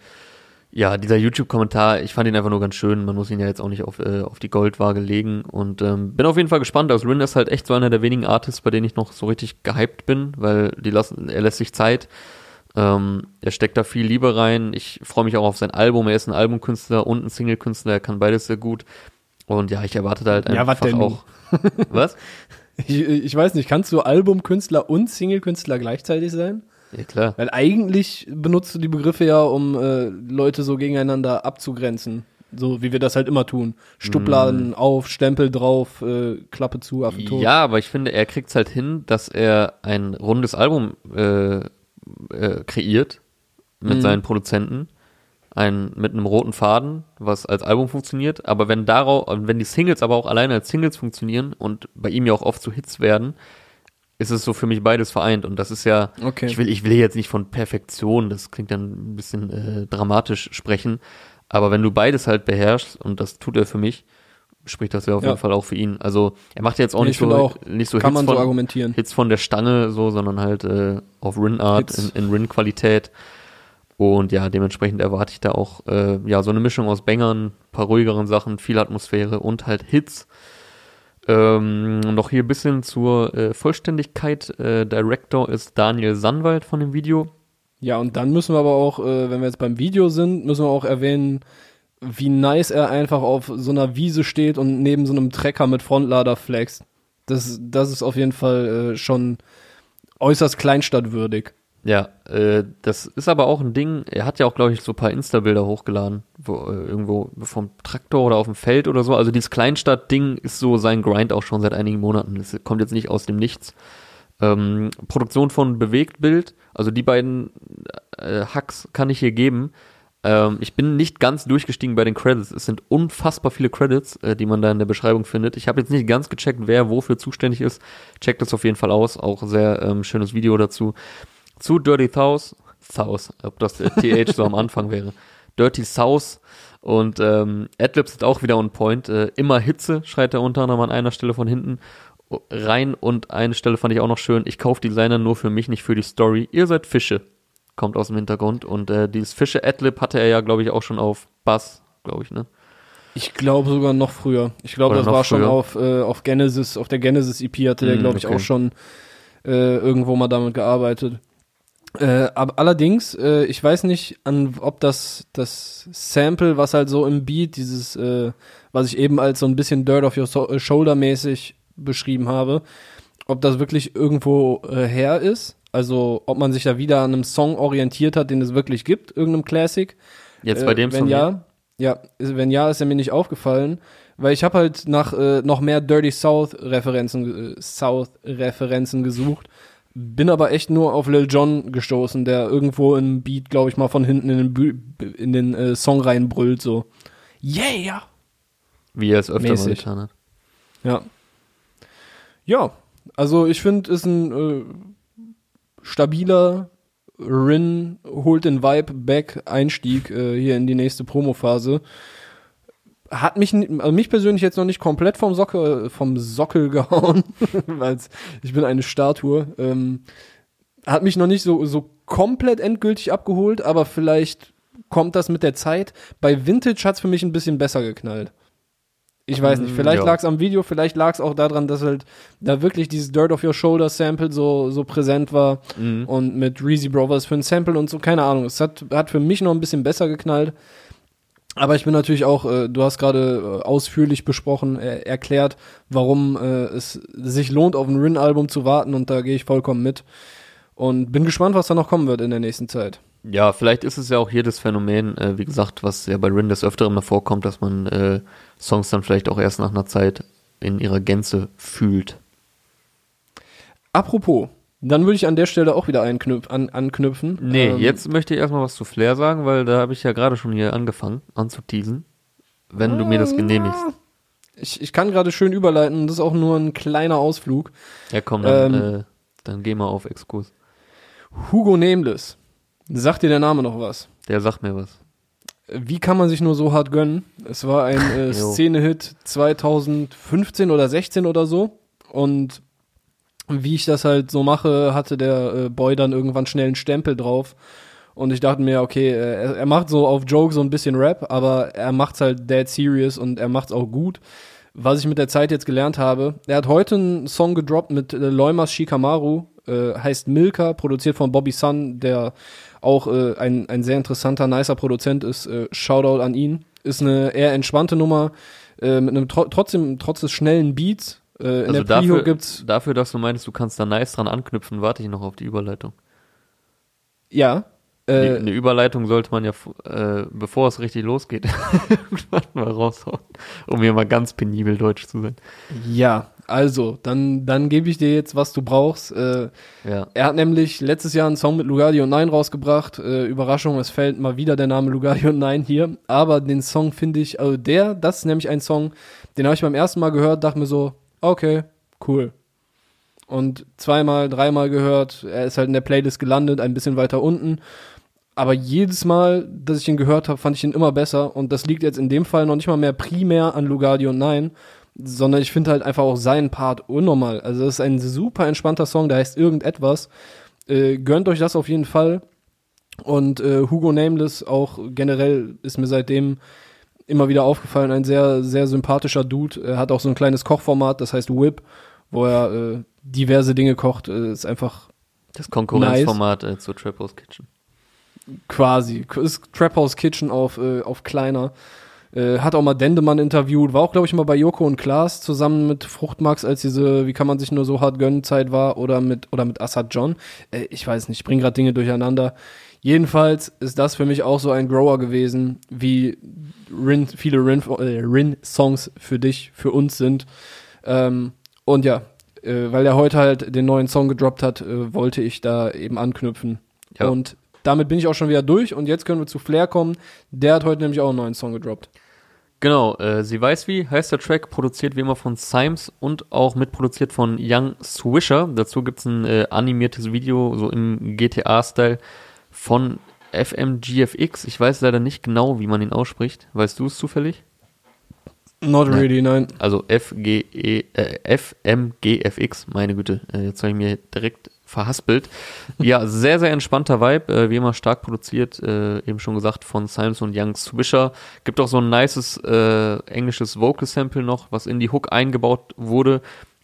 ja, dieser YouTube-Kommentar, ich fand ihn einfach nur ganz schön. Man muss ihn ja jetzt auch nicht auf, äh, auf die Goldwaage legen. Und ähm, bin auf jeden Fall gespannt. Also Rin ist halt echt so einer der wenigen Artists, bei denen ich noch so richtig gehypt bin, weil die lassen, er lässt sich Zeit. Ähm, er steckt da viel Liebe rein. Ich freue mich auch auf sein Album. Er ist ein Albumkünstler und ein Single-Künstler. Er kann beides sehr gut. Und ja, ich erwarte da halt Ja, einfach was denn auch. was? Ich, ich weiß nicht, kannst du Albumkünstler und Singlekünstler gleichzeitig sein? Ja, klar. Weil eigentlich benutzt du die Begriffe ja, um äh, Leute so gegeneinander abzugrenzen. So wie wir das halt immer tun. Stubladen auf, Stempel drauf, äh, Klappe zu, Affe tot. Ja, aber ich finde, er kriegt es halt hin, dass er ein rundes Album äh, äh, kreiert mit Mhm. seinen Produzenten, ein, mit einem roten Faden, was als Album funktioniert. Aber wenn darauf, wenn die Singles aber auch alleine als Singles funktionieren und bei ihm ja auch oft zu Hits werden, ist es so für mich beides vereint. Und das ist ja, Okay. ich will, ich will jetzt nicht von Perfektion, das klingt dann ein bisschen äh, dramatisch sprechen. Aber wenn du beides halt beherrschst, und das tut er für mich, spricht das ja auf Ja. jeden Fall auch für ihn. Also er macht jetzt auch Nee, nicht so, auch, nicht so Kann Hits man von, so argumentieren. Hits von der Stange so, sondern halt äh, auf Rin-Art, Hits. in, in Rin-Qualität. Und ja, dementsprechend erwarte ich da auch äh, ja so eine Mischung aus Bangern, paar ruhigeren Sachen, viel Atmosphäre und halt Hits. Ähm, noch hier ein bisschen zur äh, Vollständigkeit. Äh, Director ist Daniel Sandwald von dem Video. Ja, und dann müssen wir aber auch, äh, wenn wir jetzt beim Video sind, müssen wir auch erwähnen, wie nice er einfach auf so einer Wiese steht und neben so einem Trecker mit Frontlader flext. Das, das ist auf jeden Fall äh, schon äußerst kleinstadtwürdig. Ja, äh, das ist aber auch ein Ding. Er hat ja auch, glaube ich, so ein paar Insta-Bilder hochgeladen, wo, äh, irgendwo vom Traktor oder auf dem Feld oder so. Also dieses Kleinstadt-Ding ist so sein Grind auch schon seit einigen Monaten. Das kommt jetzt nicht aus dem Nichts. Ähm, Produktion von Bewegtbild, also die beiden äh, Hacks kann ich hier geben. Ähm, ich bin nicht ganz durchgestiegen bei den Credits. Es sind unfassbar viele Credits, äh, die man da in der Beschreibung findet. Ich habe jetzt nicht ganz gecheckt, wer wofür zuständig ist. Checkt das auf jeden Fall aus. Auch sehr ähm, schönes Video dazu. Zu Dirty South, South, ob das TH so am Anfang wäre. Dirty South und ähm, Adlibs sind auch wieder on point. Äh, immer Hitze, schreit er unter anderem an einer Stelle von hinten rein und eine Stelle fand ich auch noch schön. Ich kaufe Designer nur für mich, nicht für die Story. Ihr seid Fische. Kommt aus dem Hintergrund und äh, dieses Fische Adlib hatte er ja, glaube ich, auch schon auf Bass, glaube ich, ne? Ich glaube sogar noch früher. Ich glaube, das war schon früher. auf, äh, auf Genesis, auf der Genesis EP hatte der, Mm, glaube ich, okay. auch schon äh, irgendwo mal damit gearbeitet. Äh, aber allerdings, äh, ich weiß nicht, an, ob das, das Sample, was halt so im Beat, dieses, äh, was ich eben als so ein bisschen Dirt of Your so äh, Shoulder mäßig beschrieben habe, ob das wirklich irgendwo äh, her ist. Also, ob man sich da wieder an einem Song orientiert hat, den es wirklich gibt, irgendeinem Classic. Jetzt bei Äh, dem wenn Song ja, ja, ist- wenn ja, ist er mir nicht aufgefallen, weil ich habe halt nach äh, noch mehr Dirty South Referenzen äh, South Referenzen gesucht, bin aber echt nur auf Lil Jon gestoßen, der irgendwo im Beat, glaube ich, mal von hinten in den, Bü in den äh, Song reinbrüllt so. Yeah! wie er es öfter mal mäßig. getan hat. Ja. Ja, also ich finde, ist ein äh, stabiler Rin holt den Vibe back Einstieg äh, hier in die nächste Promophase. hat mich, also mich persönlich jetzt noch nicht komplett vom Sockel, vom Sockel gehauen, weil ich bin eine Statue. Ähm, hat mich noch nicht so, so komplett endgültig abgeholt, aber vielleicht kommt das mit der Zeit. Bei Vintage hat's für mich ein bisschen besser geknallt. Ich weiß nicht, Mm, vielleicht ja. lag's am Video, vielleicht lag's auch daran, dass halt da wirklich dieses Dirt of Your Shoulder Sample so, so präsent war Mhm. und mit Reezy Brothers für ein Sample und so, keine Ahnung. Es hat, hat für mich noch ein bisschen besser geknallt. Aber ich bin natürlich auch, äh, du hast gerade äh, ausführlich besprochen, äh, erklärt, warum äh, es sich lohnt, auf ein Rin-Album zu warten und da gehe ich vollkommen mit. Und bin gespannt, was da noch kommen wird in der nächsten Zeit. Ja, vielleicht ist es ja auch hier das Phänomen, äh, wie gesagt, was ja bei Rin des Öfteren mal vorkommt, dass man äh, Songs dann vielleicht auch erst nach einer Zeit in ihrer Gänze fühlt. Apropos, dann würde ich an der Stelle auch wieder an, anknüpfen. Nee, Ähm, jetzt möchte ich erstmal was zu Flair sagen, weil da habe ich ja gerade schon hier angefangen anzuteasen. Wenn du mir das genehmigst. Ich, ich kann gerade schön überleiten, das ist auch nur ein kleiner Ausflug. Ja, komm, dann, Ähm, äh, dann geh mal auf Exkurs. Hugo Nameless. Sagt dir der Name noch was? Der sagt mir was. Wie kann man sich nur so hart gönnen? Es war ein äh. Szene-Hit 2015 oder 16 oder so. Und wie ich das halt so mache, hatte der äh, Boy dann irgendwann schnell einen Stempel drauf. Und ich dachte mir, okay, äh, er, er macht so auf Joke so ein bisschen Rap, aber er macht's halt dead serious und er macht's auch gut. Was ich mit der Zeit jetzt gelernt habe, er hat heute einen Song gedroppt mit äh, Leumas Shikamaru, äh, heißt Milka, produziert von Bobby Sun, der auch äh, ein, ein sehr interessanter, nicer Produzent ist. Äh, Shoutout an ihn. Ist eine eher entspannte Nummer, äh, mit einem tro trotzdem, trotz des schnellen Beats. Äh, in Also der Prio dafür, gibt's, dafür, dass du meinst, du kannst da nice dran anknüpfen, warte ich noch auf die Überleitung. ja, äh, Eine Überleitung sollte man ja, äh, bevor es richtig losgeht, mal raushauen, um hier mal ganz penibel deutsch zu sein. ja, also, dann, dann gebe ich dir jetzt, was du brauchst. Äh, Ja. Er hat nämlich letztes Jahr einen Song mit Lugardi und Nein rausgebracht. Äh, Überraschung, es fällt mal wieder der Name Lugardi und Nein hier. Aber den Song finde ich, also der, das ist nämlich ein Song, den habe ich beim ersten Mal gehört, dachte mir so, okay, cool. Und zweimal, dreimal gehört, er ist halt in der Playlist gelandet, ein bisschen weiter unten. Aber jedes Mal, dass ich ihn gehört habe, fand ich ihn immer besser. Und das liegt jetzt in dem Fall noch nicht mal mehr primär an Lugardi und Nein, sondern ich finde halt einfach auch seinen Part unnormal. Also das ist ein super entspannter Song, der heißt irgendetwas. Äh, gönnt euch das auf jeden Fall. Und äh, Hugo Nameless auch generell ist mir seitdem immer wieder aufgefallen, ein sehr, sehr sympathischer Dude. Er hat auch so ein kleines Kochformat, das heißt Whip, wo er äh, diverse Dinge kocht. Äh, ist einfach Das Konkurrenzformat äh, zu Trap House Kitchen. quasi, ist Trap House Kitchen auf, äh, auf kleiner. Äh, hat auch mal Dendemann interviewt, war auch, glaube ich, mal bei Joko und Klaas zusammen mit Fruchtmax, als diese, wie kann man sich nur so hart gönnen, Zeit war, oder mit, oder mit Assad John. Äh, ich weiß nicht, ich bring gerade Dinge durcheinander. Jedenfalls ist das für mich auch so ein Grower gewesen, wie Rin, viele Rin, äh, Rin-Songs für dich, für uns sind. Ähm, und ja, äh, weil er heute halt den neuen Song gedroppt hat, äh, wollte ich da eben anknüpfen. Ja. Und damit bin ich auch schon wieder durch und jetzt können wir zu Flair kommen. Der hat heute nämlich auch einen neuen Song gedroppt. Genau, äh, sie weiß wie, heißt der Track, produziert wie immer von Symes und auch mitproduziert von Young Swisher. Dazu gibt's ein äh, animiertes Video, so im GTA-Style, von FMGFX. Ich weiß leider nicht genau, wie man ihn ausspricht. Weißt du es zufällig? Not Nein. really, nein. Also FGE, äh, FMGFX, meine Güte, äh, jetzt habe ich mir direkt verhaspelt. Ja, sehr, sehr entspannter Vibe, äh, wie immer stark produziert, äh, eben schon gesagt, von Symes und Young Swisher. Gibt auch so ein nices äh, englisches Vocal-Sample noch, was in die Hook eingebaut wurde.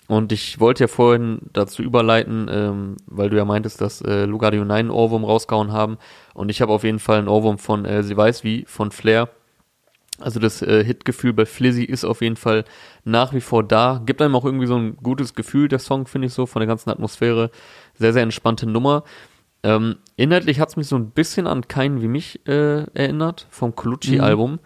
Und ich wollte ja vorhin dazu überleiten, ähm, weil du ja meintest, dass äh, Lugardio 9 einen Ohrwurm rausgehauen haben. Und ich habe auf jeden Fall einen Ohrwurm von äh, Sie weiß wie, von Flair. Also das äh, Hitgefühl bei Flizzy ist auf jeden Fall nach wie vor da. Gibt einem auch irgendwie so ein gutes Gefühl, der Song, finde ich so, von der ganzen Atmosphäre. Sehr, sehr entspannte Nummer. Ähm, inhaltlich hat's mich so ein bisschen an Keinen wie mich äh, erinnert, vom Colucci-Album.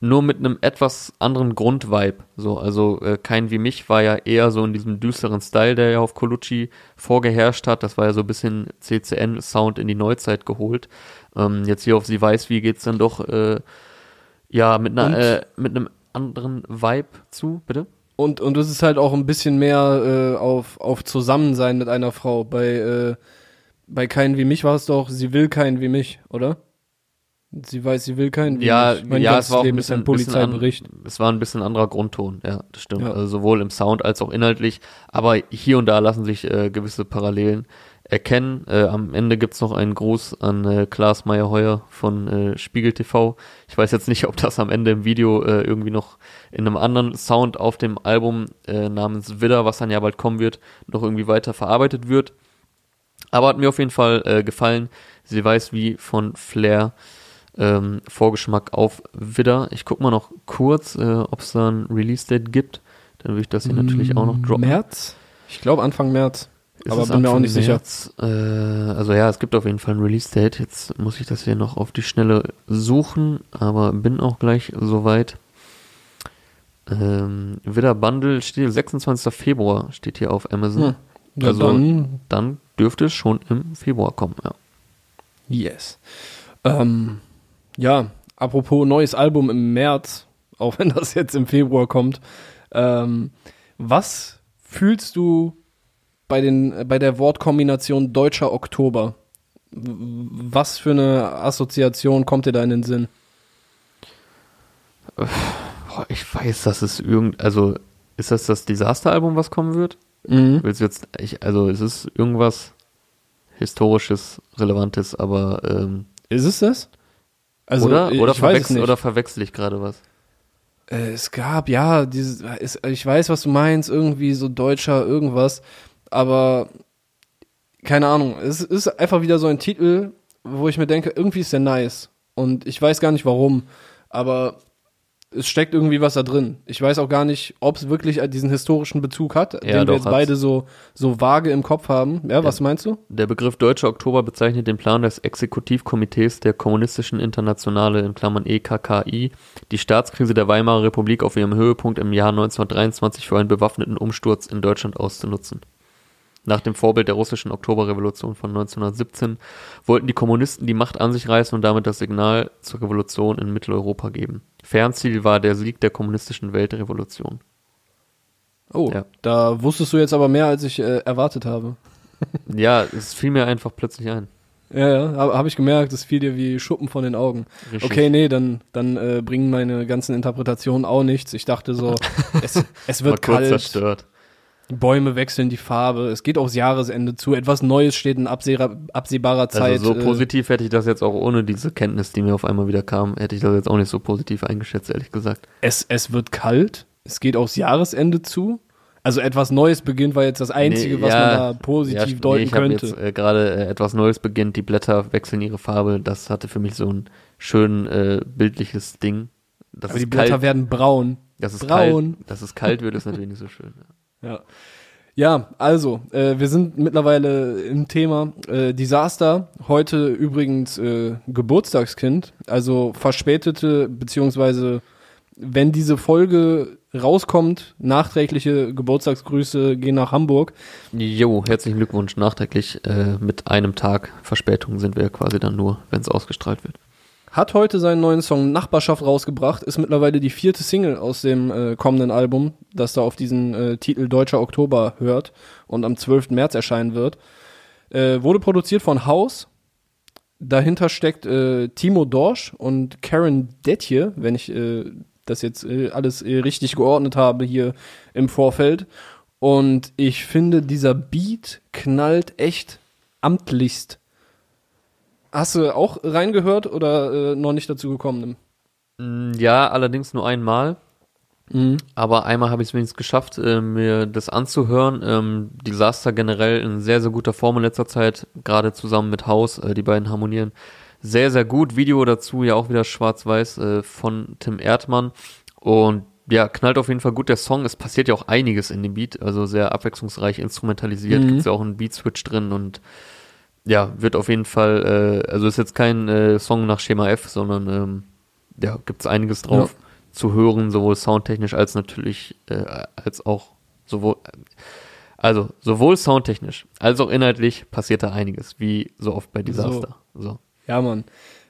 Nur mit einem etwas anderen Grundvibe. So, also äh, Kein wie mich war ja eher so in diesem düsteren Style, der ja auf Colucci vorgeherrscht hat. Das war ja so ein bisschen CCN-Sound in die Neuzeit geholt. Ähm, jetzt hier auf Sie weiß wie geht's dann doch äh, ja, mit einer, äh, mit einem anderen Vibe zu, bitte? Und, und es ist halt auch ein bisschen mehr äh, auf, auf Zusammensein mit einer Frau. Bei, äh, bei keinen wie mich war es doch, sie will keinen wie mich, oder? Sie weiß, sie will keinen Ja, wenig. Mein ja, es war auch ein Leben bisschen, ein bisschen an, Polizeibericht. es war ein bisschen anderer Grundton, ja, das stimmt. Ja. Also sowohl im Sound als auch inhaltlich, aber hier und da lassen sich äh, gewisse Parallelen erkennen. Äh, am Ende gibt's noch einen Gruß an äh, Klaas Meyer-Heuer von äh, Spiegel TV. Ich weiß jetzt nicht, ob das am Ende im Video äh, irgendwie noch in einem anderen Sound auf dem Album äh, namens Widder, was dann ja bald kommen wird, noch irgendwie weiter verarbeitet wird. Aber hat mir auf jeden Fall äh, gefallen. Sie weiß wie von Flair ähm, Vorgeschmack auf Widder. Ich guck mal noch kurz, äh, ob es da ein Release-Date gibt. Dann würde ich das hier natürlich auch noch droppen. März? Ich glaube Anfang März. Ist aber bin mir auch nicht sicher. März? Äh, also ja, es gibt auf jeden Fall ein Release-Date. Jetzt muss ich das hier noch auf die Schnelle suchen, aber bin auch gleich soweit. Ähm, Widder Bundle steht hier, 26. Februar steht hier auf Amazon. Hm. Ja, Also- dann, Dann dürfte es schon im Februar kommen, ja. yes. Ähm, ja, apropos neues Album im März, auch wenn das jetzt im Februar kommt. Ähm, was fühlst du bei, den, bei der Wortkombination Deutscher Oktober? Was für eine Assoziation kommt dir da in den Sinn? Ich weiß, dass es irgend, also ist das das Desaster-Album, was kommen wird? Mhm. Willst du jetzt, ich, also es ist irgendwas historisches, relevantes, aber ähm, Ist es das? Also, oder ich oder, es verwechsel, oder verwechsel ich gerade was? Äh, es gab, ja, dieses, es, ich weiß, was du meinst, irgendwie so deutscher irgendwas, aber keine Ahnung, es ist einfach wieder so ein Titel, wo ich mir denke, irgendwie ist der nice und ich weiß gar nicht warum, aber es steckt irgendwie was da drin. Ich weiß auch gar nicht, ob es wirklich diesen historischen Bezug hat, den wir doch, jetzt hat's. beide so, so vage im Kopf haben. Ja, was meinst du? Der Begriff Deutscher Oktober bezeichnet den Plan des Exekutivkomitees der Kommunistischen Internationale in Klammern EKKI, die Staatskrise der Weimarer Republik auf ihrem Höhepunkt im Jahr 1923 für einen bewaffneten Umsturz in Deutschland auszunutzen. Nach dem Vorbild der russischen Oktoberrevolution von 1917 wollten die Kommunisten die Macht an sich reißen und damit das Signal zur Revolution in Mitteleuropa geben. Fernziel war der Sieg der kommunistischen Weltrevolution. Oh, Ja. da wusstest du jetzt aber mehr, als ich äh, erwartet habe. Ja, es fiel mir einfach plötzlich ein. Ja, ja, habe hab ich gemerkt, das fiel dir wie Schuppen von den Augen. Richtig. Okay, nee, dann, dann äh, bringen meine ganzen Interpretationen auch nichts. Ich dachte so, es, es wird kalt, zerstört. Die Bäume wechseln die Farbe, es geht aufs Jahresende zu, etwas Neues steht in absehbarer, absehbarer Zeit. Also so äh, positiv hätte ich das jetzt auch ohne diese Kenntnis, die mir auf einmal wieder kam, hätte ich das jetzt auch nicht so positiv eingeschätzt, ehrlich gesagt. es, es wird kalt, es geht aufs Jahresende zu. Also etwas Neues beginnt, war jetzt das Einzige, Nee, was ja, man da positiv nee, deuten ich habe könnte. jetzt äh, gerade äh, etwas Neues beginnt, die Blätter wechseln ihre Farbe, das hatte für mich so ein schön äh, bildliches Ding. Das Aber die Blätter kalt, werden braun. das ist braun. kalt, dass es kalt wird, ist natürlich nicht so schön. Ja. Ja. Ja, also, äh, wir sind mittlerweile im Thema äh, Desaster. Heute übrigens äh, Geburtstagskind, also verspätete, beziehungsweise wenn diese Folge rauskommt, nachträgliche Geburtstagsgrüße gehen nach Hamburg. Jo, herzlichen Glückwunsch nachträglich. Äh, mit einem Tag Verspätung sind wir quasi dann nur, wenn es ausgestrahlt wird. Hat heute seinen neuen Song Nachbarschaft rausgebracht, ist mittlerweile die vierte Single aus dem äh, kommenden Album, das da auf diesen äh, Titel Deutscher Oktober hört und am 12. März erscheinen wird. Äh, wurde produziert von Haus. Dahinter steckt äh, Timo Dorsch und Karen Detje, wenn ich äh, das jetzt äh, alles richtig geordnet habe hier im Vorfeld. Und ich finde, dieser Beat knallt echt amtlichst. Hast du auch reingehört oder äh, noch nicht dazu gekommen? Mm, Ja, allerdings nur einmal. Mhm. Aber einmal habe ich es wenigstens geschafft, äh, mir das anzuhören. Ähm, Disaster generell in sehr, sehr guter Form in letzter Zeit, gerade zusammen mit Haus, äh, die beiden harmonieren sehr, sehr gut. Video dazu ja auch wieder schwarz-weiß äh, von Tim Erdmann. Und ja, knallt auf jeden Fall gut der Song. Es passiert ja auch einiges in dem Beat, also sehr abwechslungsreich instrumentalisiert. Mhm. Gibt's ja auch einen Beat-Switch drin und ja, wird auf jeden Fall, äh, also ist jetzt kein äh, Song nach Schema F, sondern ähm, ja, gibt's einiges drauf zu hören, sowohl soundtechnisch als natürlich, äh, als auch sowohl, also sowohl soundtechnisch als auch inhaltlich passiert da einiges, wie so oft bei Disaster. So. Ja, Mann.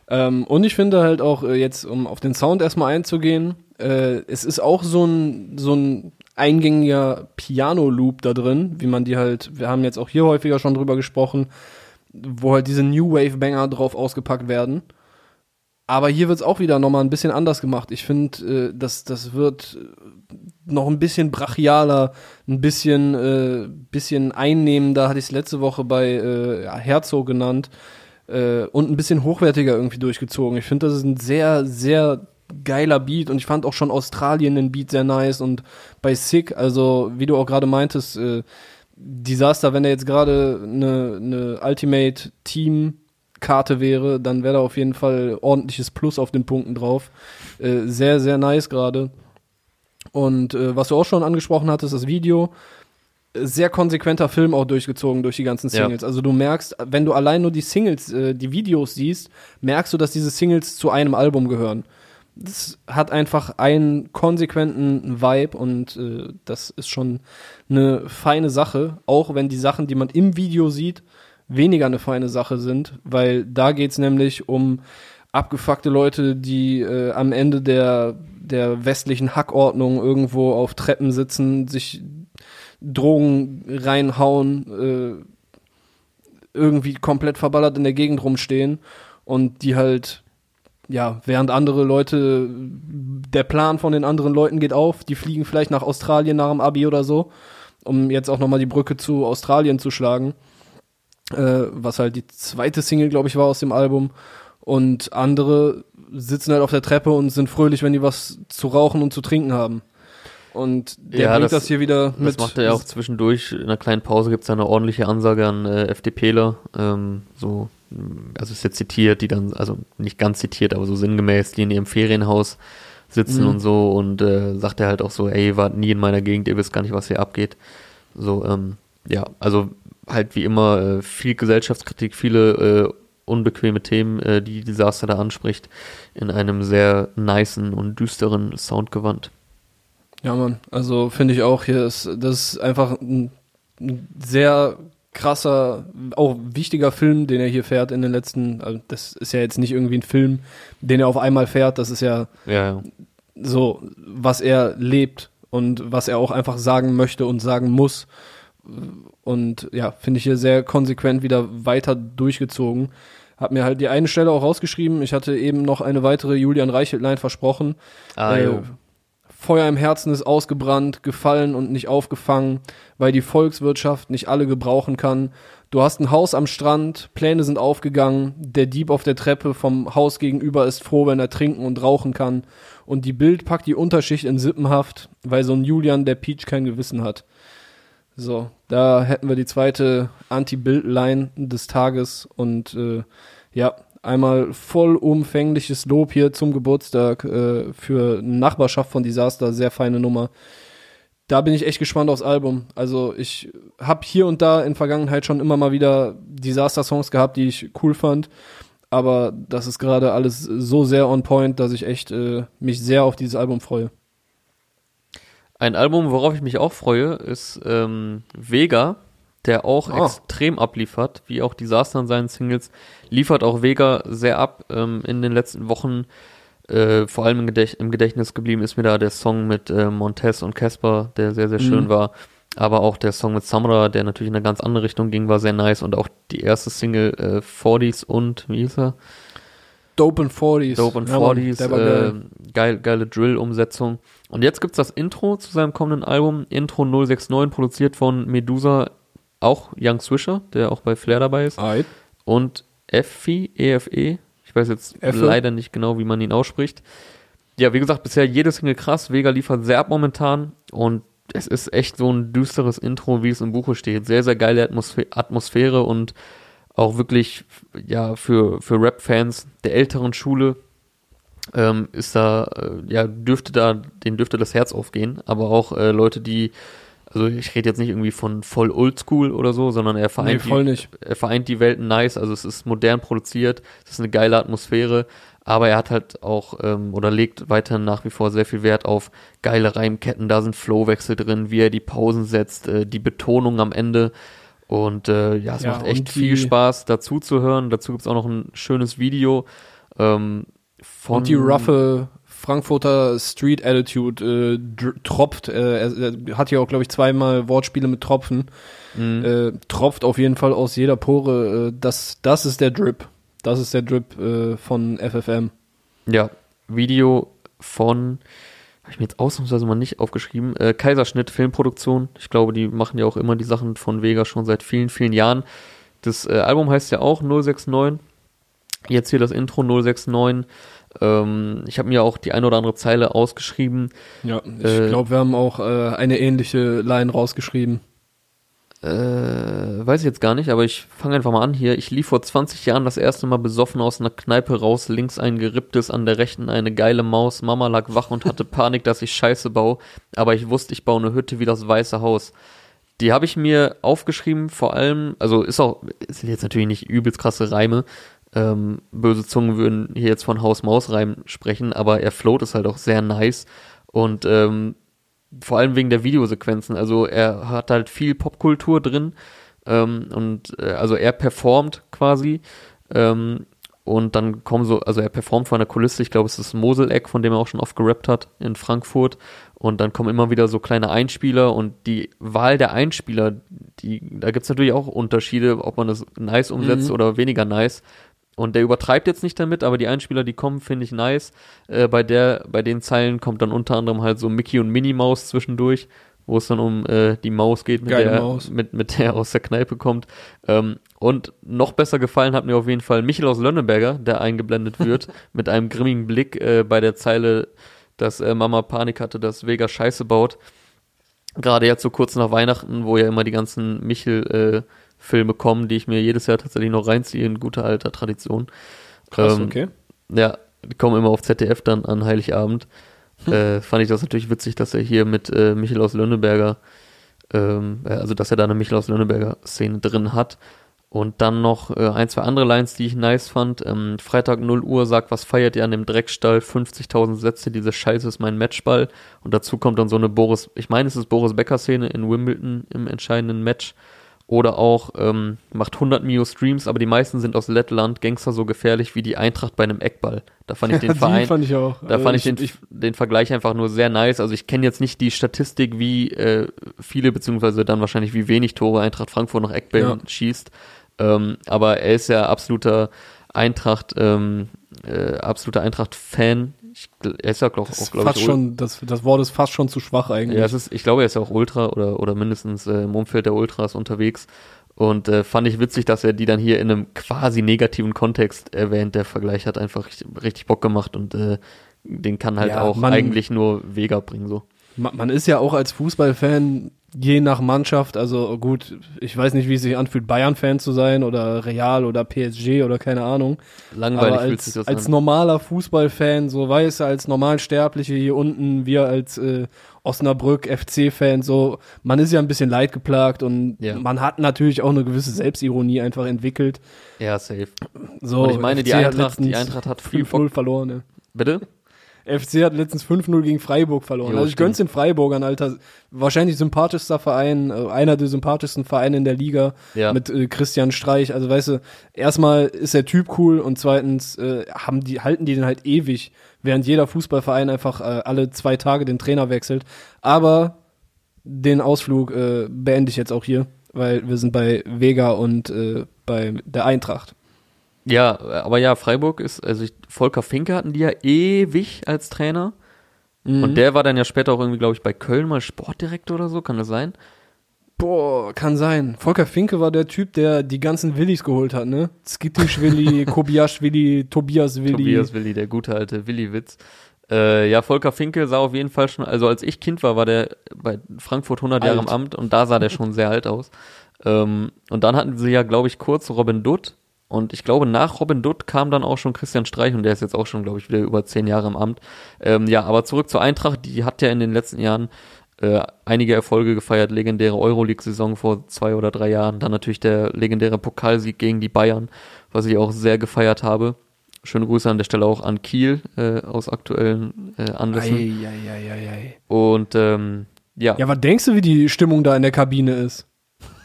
Ähm, und ich finde halt auch äh, jetzt, um auf den Sound erstmal einzugehen, äh, es ist auch so ein, so ein eingängiger Piano-Loop da drin, wie man die halt, wir haben jetzt auch hier häufiger schon drüber gesprochen, wo halt diese New Wave Banger drauf ausgepackt werden. Aber hier wird's auch wieder nochmal ein bisschen anders gemacht. Ich finde, äh, das, das wird noch ein bisschen brachialer, ein bisschen, äh, bisschen einnehmender, hatte ich es letzte Woche bei äh, ja, Herzog genannt, äh, und ein bisschen hochwertiger irgendwie durchgezogen. Ich finde, das ist ein sehr, sehr geiler Beat und ich fand auch schon Australien den Beat sehr nice und bei Sick, also wie du auch gerade meintest, äh, Disaster, wenn er jetzt gerade eine, eine Ultimate Team Karte wäre, dann wäre da auf jeden Fall ordentliches Plus auf den Punkten drauf. Äh, sehr, sehr nice gerade. Und äh, was du auch schon angesprochen hattest, das Video, sehr konsequenter Film auch durchgezogen durch die ganzen Singles. Ja. Also du merkst, wenn du allein nur die Singles, äh, die Videos siehst, merkst du, dass diese Singles zu einem Album gehören. Das hat einfach einen konsequenten Vibe und äh, das ist schon eine feine Sache, auch wenn die Sachen, die man im Video sieht, weniger eine feine Sache sind, weil da geht's nämlich um abgefuckte Leute, die äh, am Ende der, der westlichen Hackordnung irgendwo auf Treppen sitzen, sich Drogen reinhauen, äh, irgendwie komplett verballert in der Gegend rumstehen und die halt, ja, während andere Leute, der Plan von den anderen Leuten geht auf, die fliegen vielleicht nach Australien nach dem Abi oder so, um jetzt auch nochmal die Brücke zu Australien zu schlagen, äh, was halt die zweite Single, glaube ich, war aus dem Album und andere sitzen halt auf der Treppe und sind fröhlich, wenn die was zu rauchen und zu trinken haben. Und der ja, bringt das, das, hier wieder mit. Das macht er ja auch zwischendurch. In einer kleinen Pause gibt es eine ordentliche Ansage an äh, FDPler. Ähm, so, also ist jetzt zitiert, die dann, also nicht ganz zitiert, aber so sinngemäß, die in ihrem Ferienhaus sitzen mhm. und so und äh, sagt er halt auch so, ey, wart nie in meiner Gegend, ihr wisst gar nicht, was hier abgeht. So, ähm, ja, also halt wie immer äh, viel Gesellschaftskritik, viele äh, unbequeme Themen, äh, die Desaster da anspricht, in einem sehr niceen und düsteren Soundgewand. Ja, Mann, also finde ich auch hier ist, das ist einfach ein, ein sehr krasser, auch wichtiger Film, den er hier fährt in den letzten, also das ist ja jetzt nicht irgendwie ein Film, den er auf einmal fährt, das ist ja, ja, ja. so, was er lebt und was er auch einfach sagen möchte und sagen muss. Und ja, finde ich hier sehr konsequent wieder weiter durchgezogen. Hab mir halt die eine Stelle auch rausgeschrieben. Ich hatte eben noch eine weitere Julian Reichelt-Line versprochen. Ah, äh, Feuer im Herzen ist ausgebrannt, gefallen und nicht aufgefangen, weil die Volkswirtschaft nicht alle gebrauchen kann. Du hast ein Haus am Strand, Pläne sind aufgegangen, der Dieb auf der Treppe vom Haus gegenüber ist froh, wenn er trinken und rauchen kann. Und die Bild packt die Unterschicht in Sippenhaft, weil so ein Julian der Peach kein Gewissen hat. So, da hätten wir die zweite Anti-Bild-Line des Tages und äh, ja, einmal vollumfängliches Lob hier zum Geburtstag äh, für Nachbarschaft von Disaster, sehr feine Nummer. Da bin ich echt gespannt aufs Album. Also ich habe hier und da in Vergangenheit schon immer mal wieder Disaster-Songs gehabt, die ich cool fand. Aber das ist gerade alles so sehr on point, dass ich echt äh, mich sehr auf dieses Album freue. Ein Album, worauf ich mich auch freue, ist ähm, Vega, der auch oh. extrem abliefert, wie auch Disaster in seinen Singles, liefert auch Vega sehr ab. Ähm, in den letzten Wochen, äh, vor allem im, Gedächt im, Gedächtnis geblieben ist mir da der Song mit äh, Montez und Casper, der sehr, sehr schön mhm. war. Aber auch der Song mit Samra, der natürlich in eine ganz andere Richtung ging, war sehr nice. Und auch die erste Single äh, 40s und, wie hieß er? Dope and 40s. Dope and 40s, ja, äh, geil, geile Drill-Umsetzung. Und jetzt gibt's das Intro zu seinem kommenden Album, Intro 069, produziert von Medusa, auch Young Swisher, der auch bei Flair dabei ist. Alright. Und Effi, EFE, ich weiß jetzt Effe. leider nicht genau, wie man ihn ausspricht. Ja, wie gesagt, bisher jede Single krass, Vega liefert sehr ab momentan und es ist echt so ein düsteres Intro, wie es im Buche steht. Sehr, sehr geile Atmosphäre und auch wirklich, ja, für, für Rap-Fans der älteren Schule ähm, ist da, äh, ja, dürfte da, denen dürfte das Herz aufgehen, aber auch äh, Leute, die, also ich rede jetzt nicht irgendwie von voll oldschool oder so, sondern er vereint, nee, die, er vereint die Welten nice, also es ist modern produziert, es ist eine geile Atmosphäre, aber er hat halt auch ähm, oder legt weiterhin nach wie vor sehr viel Wert auf geile Reimketten, da sind Flowwechsel drin, wie er die Pausen setzt, äh, die Betonung am Ende, und äh, ja, es ja, macht echt viel Spaß, dazu zu hören. Dazu gibt's auch noch ein schönes Video. Ähm, von und die roughe Frankfurter Street Attitude äh, tropft. Äh, er, er, hat ja auch, glaube ich, zweimal Wortspiele mit Tropfen. Mhm. Äh, tropft auf jeden Fall aus jeder Pore. Äh, das, das ist der Drip. Das ist der Drip äh, von FFM. Ja, Video von, habe ich mir jetzt ausnahmsweise mal nicht aufgeschrieben, äh, Kaiserschnitt Filmproduktion. Ich glaube, die machen ja auch immer die Sachen von Vega schon seit vielen, vielen Jahren. Das Album heißt ja auch 069. Jetzt hier das Intro 069. Ähm, ich habe mir auch die eine oder andere Zeile ausgeschrieben. Ja, ich Äh, glaube, wir haben auch äh, eine ähnliche Line rausgeschrieben. Äh, weiß ich jetzt gar nicht, aber ich fange einfach mal an hier. Ich lief vor 20 Jahren das erste Mal besoffen aus einer Kneipe raus, links ein geripptes, an der rechten eine geile Maus. Mama lag wach und hatte Panik, dass ich Scheiße baue, aber ich wusste, ich baue eine Hütte wie das Weiße Haus. Die habe ich mir aufgeschrieben, vor allem, also ist auch, sind jetzt natürlich nicht übelst krasse Reime. Ähm, böse Zungen würden hier jetzt von Haus-Maus-Reim sprechen, aber er float ist halt auch sehr nice. Und ähm, vor allem wegen der Videosequenzen. Also er hat halt viel Popkultur drin ähm, und äh, also er performt quasi ähm, und dann kommen so, also er performt vor einer Kulisse, ich glaube es ist Moseleck, von dem er auch schon oft gerappt hat in Frankfurt und dann kommen immer wieder so kleine Einspieler und die Wahl der Einspieler, die, da gibt's natürlich auch Unterschiede, ob man das nice umsetzt Mhm. oder weniger nice. Und der übertreibt jetzt nicht damit, aber die Einspieler, die kommen, finde ich nice. Äh, bei der, bei den Zeilen kommt dann unter anderem halt so Mickey und Minnie Maus zwischendurch, wo es dann um äh, die Maus geht, mit Geile der, Maus. Mit, mit der er aus der Kneipe kommt. Ähm, und noch besser gefallen hat mir auf jeden Fall Michel aus Lönneberger, der eingeblendet wird, mit einem grimmigen Blick äh, bei der Zeile, dass äh, Mama Panik hatte, dass Vega Scheiße baut. Gerade jetzt so kurz nach Weihnachten, wo ja immer die ganzen Michel äh, Filme kommen, die ich mir jedes Jahr tatsächlich noch reinziehe in guter alter Tradition. Krass, Ähm, okay. Ja, die kommen immer auf ZDF dann an Heiligabend. Äh, fand ich das natürlich witzig, dass er hier mit äh, Michel aus Lönneberger, ähm, äh, also dass er da eine Michel aus Lönneberger Szene drin hat. Und dann noch äh, ein, zwei andere Lines, die ich nice fand. Ähm, Freitag 0 Uhr sagt, was feiert ihr an dem Dreckstall? 50.000 Sätze, diese Scheiße ist mein Matchball. Und dazu kommt dann so eine Boris, ich meine, es ist Boris Becker-Szene in Wimbledon im entscheidenden Match. Oder auch ähm, macht 100 Mio Streams, aber die meisten sind aus Lettland, Gangster so gefährlich wie die Eintracht bei einem Eckball. Da fand ich den Verein, fand ich auch. da Also fand ich, den, den Vergleich einfach nur sehr nice. Also ich kenne jetzt nicht die Statistik, wie äh, viele, beziehungsweise dann wahrscheinlich wie wenig Tore Eintracht Frankfurt nach Eckbällen Ja. schießt. Ähm, aber er ist ja absoluter Eintracht, ähm, äh, absoluter Eintracht-Fan. Ich Er ist ja glaub, das auch, glaube ich, schon, das, das Wort ist fast schon zu schwach eigentlich. ja, es ist, ich glaube, er ist ja auch Ultra oder, oder mindestens äh, im Umfeld der Ultras unterwegs. Und äh, fand ich witzig, dass er die dann hier in einem quasi negativen Kontext erwähnt. Der Vergleich hat einfach richtig, richtig Bock gemacht und äh, den kann halt Ja, auch man- eigentlich nur Vega bringen. so. Ma- Man ist ja auch als Fußballfan je nach Mannschaft, also gut, ich weiß nicht, wie es sich anfühlt, Bayern-Fan zu sein oder Real oder PSG oder keine Ahnung. Langweilig Aber fühlt sich als, das als an. normaler Fußballfan, so weiß als Normalsterbliche hier unten, wir als äh, Osnabrück FC-Fan, so, man ist ja ein bisschen leidgeplagt und Ja. man hat natürlich auch eine gewisse Selbstironie einfach entwickelt. Ja, safe. So, Und ich meine, die FC Eintracht, die Eintracht hat viel 5-0 verloren, ne? Bitte? FC hat letztens 5-0 gegen Freiburg verloren. Jo, also ich gönn's den Freiburgern, Alter. Wahrscheinlich sympathischster Verein, äh, einer der sympathischsten Vereine in der Liga Ja. mit äh, Christian Streich. Also weißt du, erstmal ist der Typ cool und zweitens äh, haben die, halten die den halt ewig, während jeder Fußballverein einfach äh, alle zwei Tage den Trainer wechselt. Aber den Ausflug äh, beende ich jetzt auch hier, weil wir sind bei Vega und äh, bei der Eintracht. Ja, aber ja, Freiburg ist, also ich, Volker Finke hatten die ja ewig als Trainer. Mhm. Und der war dann ja später auch irgendwie, glaube ich, bei Köln mal Sportdirektor oder so, kann das sein? Boah, kann sein. Volker Finke war der Typ, der die ganzen Willis geholt hat, ne? Skittisch-Willi, Kobiasch-Willi, Tobias-Willi. Tobias Willi, der gute alte Willi-Witz. Äh, ja, Volker Finke sah auf jeden Fall schon, also als ich Kind war, war der bei Frankfurt 100 Jahre im Alt. Amt und da sah der schon sehr alt aus. Ähm, und dann hatten sie ja, glaube ich, kurz Robin Dutt. Und ich glaube, nach Robin Dutt kam dann auch schon Christian Streich und der ist jetzt auch schon, glaube ich, wieder über zehn Jahre im Amt. Ähm, ja, aber zurück zur Eintracht, die hat ja in den letzten Jahren äh, einige Erfolge gefeiert, legendäre Euroleague-Saison vor zwei oder drei Jahren, dann natürlich der legendäre Pokalsieg gegen die Bayern, was ich auch sehr gefeiert habe. Schöne Grüße an der Stelle auch an Kiel äh, aus aktuellen äh, Anlässen. Eieieiei. Und ähm, ja, Ja, was denkst du, wie die Stimmung da in der Kabine ist?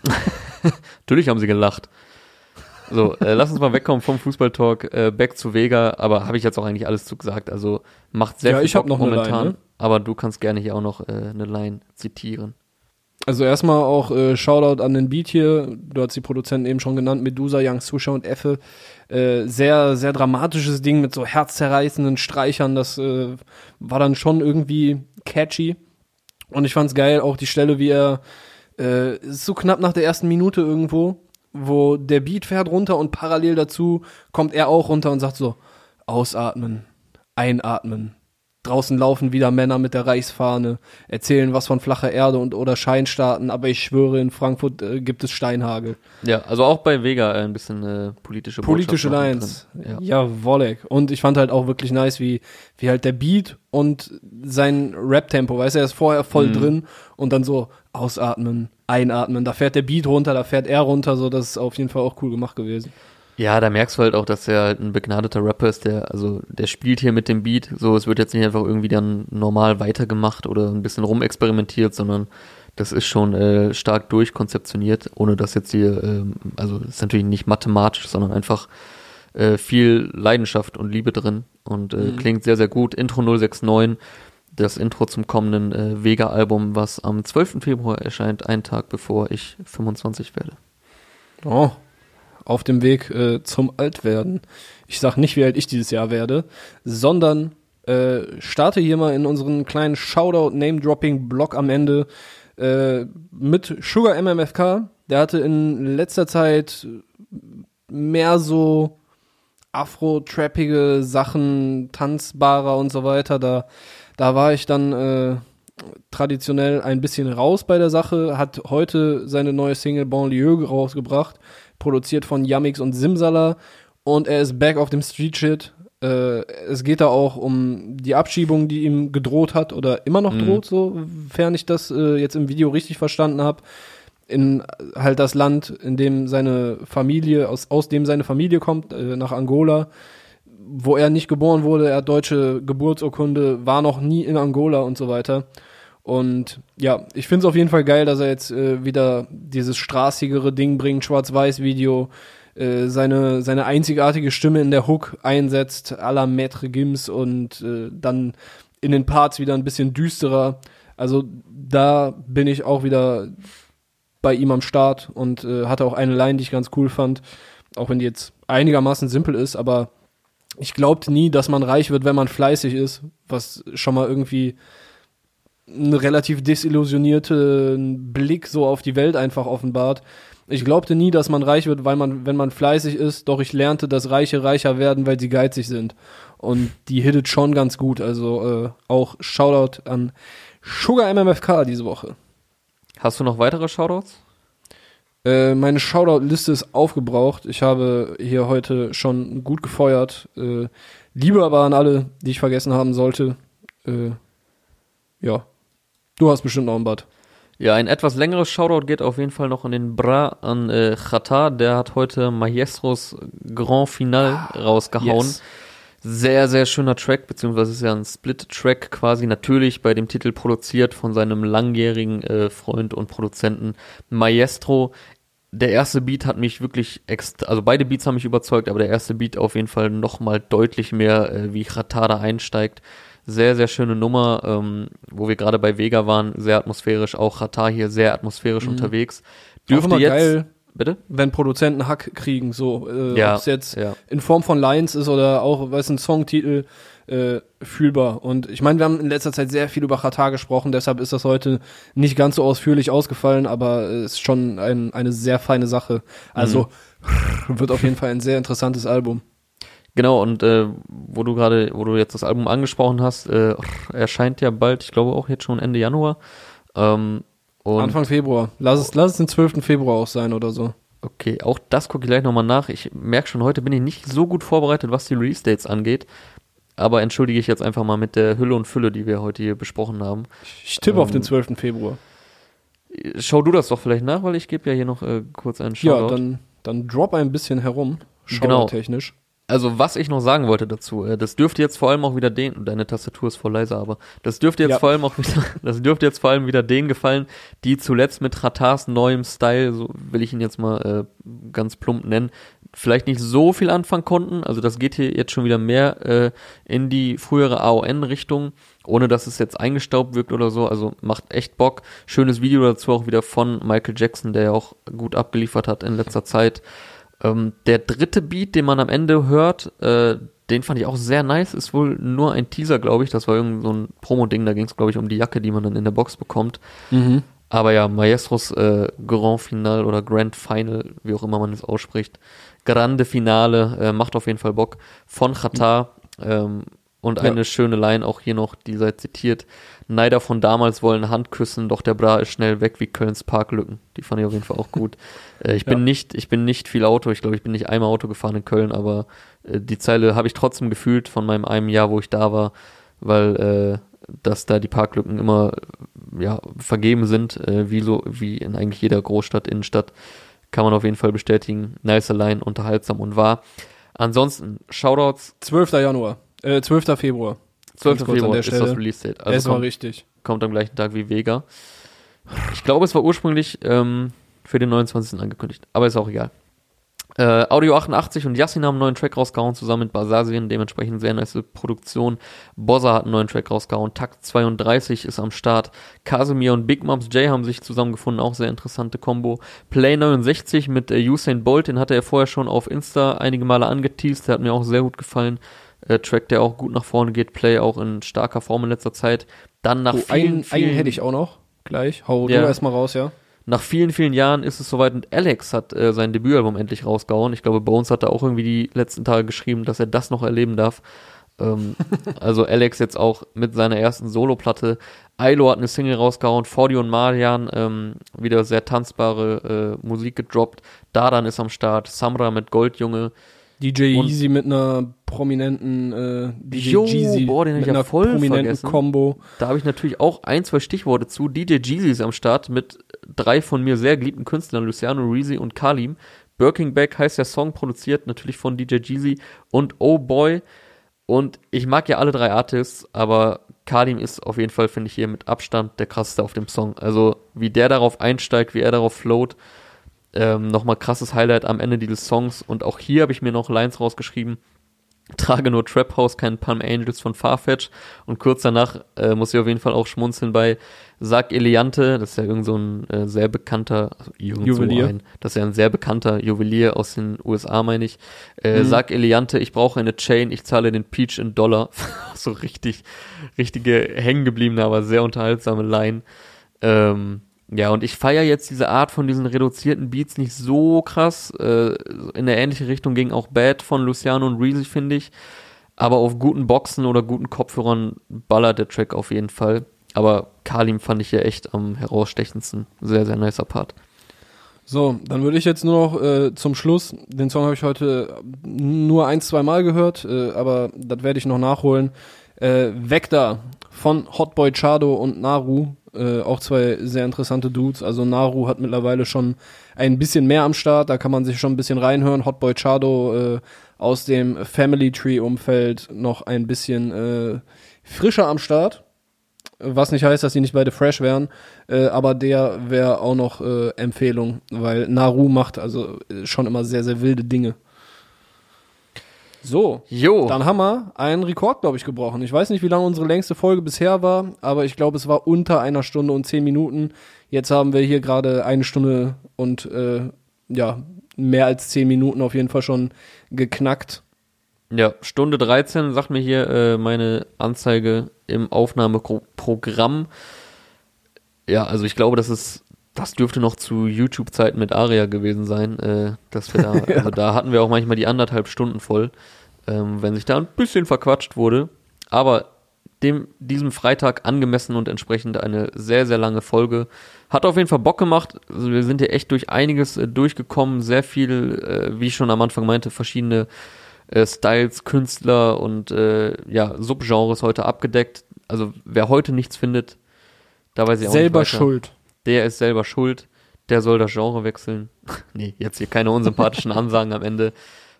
natürlich haben sie gelacht. So, äh, lass uns mal wegkommen vom Fußballtalk, äh, back zu Vega, aber habe ich jetzt auch eigentlich alles zu gesagt. Also macht sehr Ja, viel ich hab Bock noch momentan, Line, ne? aber du kannst gerne hier auch noch äh, eine Line zitieren. Also erstmal auch äh, Shoutout an den Beat hier. Du hast die Produzenten eben schon genannt, Medusa, Young Susha und Effe. Äh, sehr, sehr dramatisches Ding mit so herzzerreißenden Streichern. Das äh, war dann schon irgendwie catchy. Und ich fand's geil, auch die Stelle, wie er äh, so knapp nach der ersten Minute irgendwo, wo der Beat fährt runter und parallel dazu kommt er auch runter und sagt so, ausatmen, einatmen, Draußen laufen wieder Männer mit der Reichsfahne, erzählen was von flacher Erde und oder Scheinstaaten, aber ich schwöre, in Frankfurt äh, gibt es Steinhagel. Ja, also auch bei Vega äh, ein bisschen äh, politische Politische Lines. Ja. ja, Wolleck. Und ich fand halt auch wirklich nice, wie, wie halt der Beat und sein Rap-Tempo, weißt du, er ist vorher voll mhm. drin und dann so ausatmen, einatmen, da fährt der Beat runter, da fährt er runter, so das ist auf jeden Fall auch cool gemacht gewesen. Ja, da merkst du halt auch, dass er halt ein begnadeter Rapper ist, der, also, der spielt hier mit dem Beat, so, es wird jetzt nicht einfach irgendwie dann normal weitergemacht oder ein bisschen rumexperimentiert, sondern das ist schon äh, stark durchkonzeptioniert, ohne dass jetzt hier, ähm, also, ist natürlich nicht mathematisch, sondern einfach äh, viel Leidenschaft und Liebe drin und äh, mhm. klingt sehr, sehr gut. Intro 069, das Intro zum kommenden äh, Vega-Album, was am 12. Februar erscheint, einen Tag bevor ich 25 werde. Oh, auf dem Weg äh, zum Altwerden. Ich sag nicht, wie alt ich dieses Jahr werde, sondern äh, starte hier mal in unseren kleinen Shoutout-Name-Dropping-Blog am Ende äh, mit Sugar MMFK. Der hatte in letzter Zeit mehr so afro-trappige Sachen, tanzbarer und so weiter. Da, da war ich dann äh, traditionell ein bisschen raus bei der Sache, hat heute seine neue Single Banlieue rausgebracht produziert von Yamix und Simsala und er ist back auf dem Street Shit. Äh, es geht da auch um die Abschiebung, die ihm gedroht hat oder immer noch mhm. droht, sofern ich das äh, jetzt im Video richtig verstanden habe. In halt das Land, in dem seine Familie, aus, aus dem seine Familie kommt, äh, nach Angola, wo er nicht geboren wurde, er hat deutsche Geburtsurkunde, war noch nie in Angola und so weiter. Und ja, ich finde es auf jeden Fall geil, dass er jetzt äh, wieder dieses straßigere Ding bringt, Schwarz-Weiß-Video, äh, seine, seine einzigartige Stimme in der Hook einsetzt, à la Maître Gims und äh, dann in den Parts wieder ein bisschen düsterer. Also da bin ich auch wieder bei ihm am Start und äh, hatte auch eine Line, die ich ganz cool fand, auch wenn die jetzt einigermaßen simpel ist, aber ich glaubte nie, dass man reich wird, wenn man fleißig ist, was schon mal irgendwie einen relativ desillusionierten Blick so auf die Welt einfach offenbart. Ich glaubte nie, dass man reich wird, weil man, wenn man fleißig ist, doch ich lernte, dass Reiche reicher werden, weil sie geizig sind. Und die hittet schon ganz gut. Also äh, auch Shoutout an Sugar MMFK diese Woche. Hast du noch weitere Shoutouts? Äh, meine Shoutout-Liste ist aufgebraucht. Ich habe hier heute schon gut gefeuert. Äh, Liebe aber an alle, die ich vergessen haben sollte. Äh, ja, Du hast bestimmt noch ein Bad. Ja, ein etwas längeres Shoutout geht auf jeden Fall noch an den Bra, an äh, Chata. Der hat heute Maestros Grand Final ah, rausgehauen. Yes. Sehr, sehr schöner Track, beziehungsweise ist ja ein Split-Track quasi natürlich bei dem Titel produziert von seinem langjährigen äh, Freund und Produzenten Maestro. Der erste Beat hat mich wirklich extra, also beide Beats haben mich überzeugt, aber der erste Beat auf jeden Fall nochmal deutlich mehr, äh, wie Chata da einsteigt. Sehr, sehr schöne Nummer, ähm, wo wir gerade bei Vega waren, sehr atmosphärisch, auch Ratar hier sehr atmosphärisch mhm. unterwegs. Dürfte jetzt geil, bitte? Wenn Produzenten Hack kriegen, so, äh, ja, ob es jetzt ja. in Form von Lines ist oder auch, weiß ein Songtitel, äh, fühlbar. Und ich meine, wir haben in letzter Zeit sehr viel über Qatar gesprochen, deshalb ist das heute nicht ganz so ausführlich ausgefallen, aber es ist schon ein, eine sehr feine Sache. Also mhm. wird auf jeden Fall ein sehr interessantes Album. Genau, und äh, wo du gerade, wo du jetzt das Album angesprochen hast, äh, erscheint ja bald, ich glaube auch jetzt schon Ende Januar. Ähm, Anfang Februar. Lass es, lass es den 12. Februar auch sein oder so. Okay, auch das gucke ich gleich nochmal nach. Ich merke schon, heute bin ich nicht so gut vorbereitet, was die Release-Dates angeht. Aber entschuldige ich jetzt einfach mal mit der Hülle und Fülle, die wir heute hier besprochen haben. Ich tippe ähm, auf den 12. Februar. Schau du das doch vielleicht nach, weil ich gebe ja hier noch äh, kurz einen Shoutout. Ja, dann, dann drop ein bisschen herum, genau. Also was ich noch sagen wollte dazu, äh, das dürfte jetzt vor allem auch wieder den, deine Tastatur ist voll leiser, aber das dürfte jetzt ja. vor allem auch wieder, das dürfte jetzt vor allem wieder denen gefallen, die zuletzt mit Ratars neuem Style, so will ich ihn jetzt mal äh, ganz plump nennen, vielleicht nicht so viel anfangen konnten. Also das geht hier jetzt schon wieder mehr äh, in die frühere AON-Richtung. ohne dass es jetzt eingestaubt wirkt oder so. Also macht echt Bock. Schönes Video dazu auch wieder von Michael Jackson, der ja auch gut abgeliefert hat in letzter Zeit. Ähm, der dritte Beat, den man am Ende hört, äh, den fand ich auch sehr nice. Ist wohl nur ein Teaser, glaube ich. Das war irgend so ein Promo-Ding. Da ging es, glaube ich, um die Jacke, die man dann in der Box bekommt. Mhm. Aber ja, Maestros äh, Grand Final oder Grand Final, wie auch immer man es ausspricht, Grande Finale, äh, macht auf jeden Fall Bock. Von Qatar ähm, und Ja. eine schöne Line auch hier noch, die sei zitiert. Neider von damals wollen Hand küssen, doch der Bra ist schnell weg wie Kölns Parklücken. Die fand ich auf jeden Fall auch gut. äh, ich bin Ja. nicht, ich bin nicht viel Auto. Ich glaube, ich bin nicht einmal Auto gefahren in Köln, aber äh, die Zeile habe ich trotzdem gefühlt von meinem einem Jahr, wo ich da war, weil äh, dass da die Parklücken immer ja vergeben sind, äh, wie so wie in eigentlich jeder Großstadt, Innenstadt, kann man auf jeden Fall bestätigen. Nice Line, unterhaltsam und wahr. Ansonsten Shoutouts 12. Januar, äh, 12. Februar. 12. kurz an Februar ist das Release Date. es Also war kommt, richtig. kommt am gleichen Tag wie Vega. Ich glaube, es war ursprünglich ähm, für den 29. angekündigt, aber ist auch egal. Äh, Audio 88 und Yassin haben einen neuen Track rausgehauen, zusammen mit Basasien, dementsprechend sehr nice Produktion. Bossa hat einen neuen Track rausgehauen, Takt 32 ist am Start. Casimir und Big Moms J haben sich zusammengefunden, auch sehr interessante Combo. Play 69 mit äh, Usain Bolt, den hatte er vorher schon auf Insta einige Male angeteased, der hat mir auch sehr gut gefallen. Äh, Track, der auch gut nach vorne geht, Play auch in starker Form in letzter Zeit. Dann nach Oh, vielen, einen, vielen, einen hätte ich auch noch. Gleich. Hau Ja. du erstmal raus, ja. nach vielen, vielen Jahren ist es soweit und Alex hat äh, sein Debütalbum endlich rausgehauen. Ich glaube, Bones hat da auch irgendwie die letzten Tage geschrieben, dass er das noch erleben darf. Ähm, also Alex jetzt auch mit seiner ersten Soloplatte. Ailo hat eine Single rausgehauen, Fordy und Marian ähm, wieder sehr tanzbare äh, Musik gedroppt. Dadan ist am Start, Samra mit Goldjunge. DJ Und- Easy mit einer prominenten äh, DJ Jo, Jeezy boah, den mit ich ja einer voll prominenten vergessen. Combo. Da habe ich natürlich auch ein, zwei Stichworte zu. DJ Jeezy ist am Start mit drei von mir sehr geliebten Künstlern, Luciano Reezy und Kalim. Birking Back heißt der Song, produziert natürlich von DJ Jeezy und Oh Boy. Und ich mag ja alle drei Artists, aber Kalim ist auf jeden Fall, finde ich, hier mit Abstand der krasseste auf dem Song. Also, wie der darauf einsteigt, wie er darauf float. Ähm, Nochmal krasses Highlight am Ende dieses Songs. Und auch hier habe ich mir noch Lines rausgeschrieben. Trage nur Trap House, kein Palm Angels von Farfetch. Und kurz danach äh, muss ich auf jeden Fall auch schmunzeln bei Sag Eliante, das ist ja irgend so ein äh, sehr bekannter, also Juwelier. So ein, das ist ja ein sehr bekannter Juwelier aus den USA, meine ich. Äh, Mhm. Sag Eliante, ich brauche eine Chain, ich zahle den Peach in Dollar. so richtig, richtige hängengebliebene, aber sehr unterhaltsame Line. Ähm, ja, und ich feiere jetzt diese Art von diesen reduzierten Beats nicht so krass. Äh, in eine ähnliche Richtung ging auch Bad von Luciano und Reezy, finde ich. Aber auf guten Boxen oder guten Kopfhörern ballert der Track auf jeden Fall. Aber Kalim fand ich hier echt am herausstechendsten. Sehr, sehr nicer Part. So, dann würde ich jetzt nur noch äh, zum Schluss, den Song habe ich heute nur ein, zwei Mal gehört, äh, aber das werde ich noch nachholen. Äh, Vector von Hotboy Chado und Naru, äh, auch zwei sehr interessante Dudes. Also Naru hat mittlerweile schon ein bisschen mehr am Start, da kann man sich schon ein bisschen reinhören. Hotboy Chado äh, aus dem Family Tree Umfeld noch ein bisschen äh, frischer am Start. Was nicht heißt, dass die nicht beide fresh wären, äh, aber der wäre auch noch äh, Empfehlung, weil Naru macht also schon immer sehr, sehr wilde Dinge. So, Jo, dann haben wir einen Rekord, glaube ich, gebrochen. Ich weiß nicht, wie lange unsere längste Folge bisher war, aber ich glaube, es war unter einer Stunde und zehn Minuten. Jetzt haben wir hier gerade eine Stunde und äh, ja, mehr als zehn Minuten auf jeden Fall schon geknackt. ja, Stunde 13 sagt mir hier äh, meine Anzeige im Aufnahmeprogramm. Ja, also ich glaube, das ist, das dürfte noch zu YouTube-Zeiten mit Aria gewesen sein, äh, dass wir da, also da hatten wir auch manchmal die anderthalb Stunden voll, ähm, wenn sich da ein bisschen verquatscht wurde. Aber dem, diesem Freitag angemessen und entsprechend eine sehr, sehr lange Folge. Hat auf jeden Fall Bock gemacht. Also wir sind hier echt durch einiges äh, durchgekommen. Sehr viel, äh, wie ich schon am Anfang meinte, verschiedene äh, Styles, Künstler und äh, ja, Subgenres heute abgedeckt. Also wer heute nichts findet, da weiß ich auch Selber nicht weiter. schuld. Der ist selber schuld. Der soll das Genre wechseln. nee, jetzt hier keine unsympathischen Ansagen am Ende.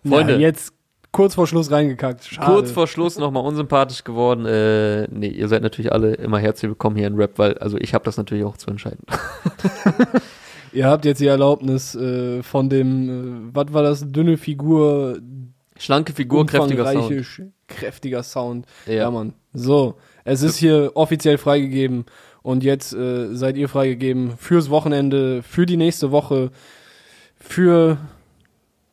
Freunde, Ja, jetzt kurz vor Schluss reingekackt. Schade. kurz vor Schluss nochmal unsympathisch geworden. Äh, nee, ihr seid natürlich alle immer herzlich willkommen hier in Rap, weil also ich habe das natürlich auch zu entscheiden. Ihr habt jetzt die Erlaubnis äh, von dem, äh, was war das, dünne Figur, Schlanke Figur, kräftiger Sound. kräftiger Sound. Ja, Ja. Mann. So, Es ist hier offiziell freigegeben und jetzt äh, seid ihr freigegeben fürs Wochenende, für die nächste Woche, für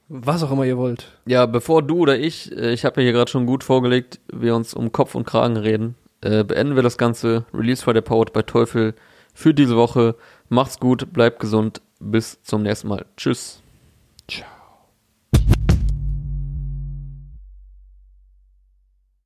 was auch immer ihr wollt. Ja, bevor du oder ich, äh, ich habe ja hier gerade schon gut vorgelegt, wir uns um Kopf und Kragen reden, äh, beenden wir das Ganze. Release Friday Powered bei Teufel für diese Woche. Macht's gut, bleibt gesund, bis zum nächsten Mal. Tschüss. Ciao.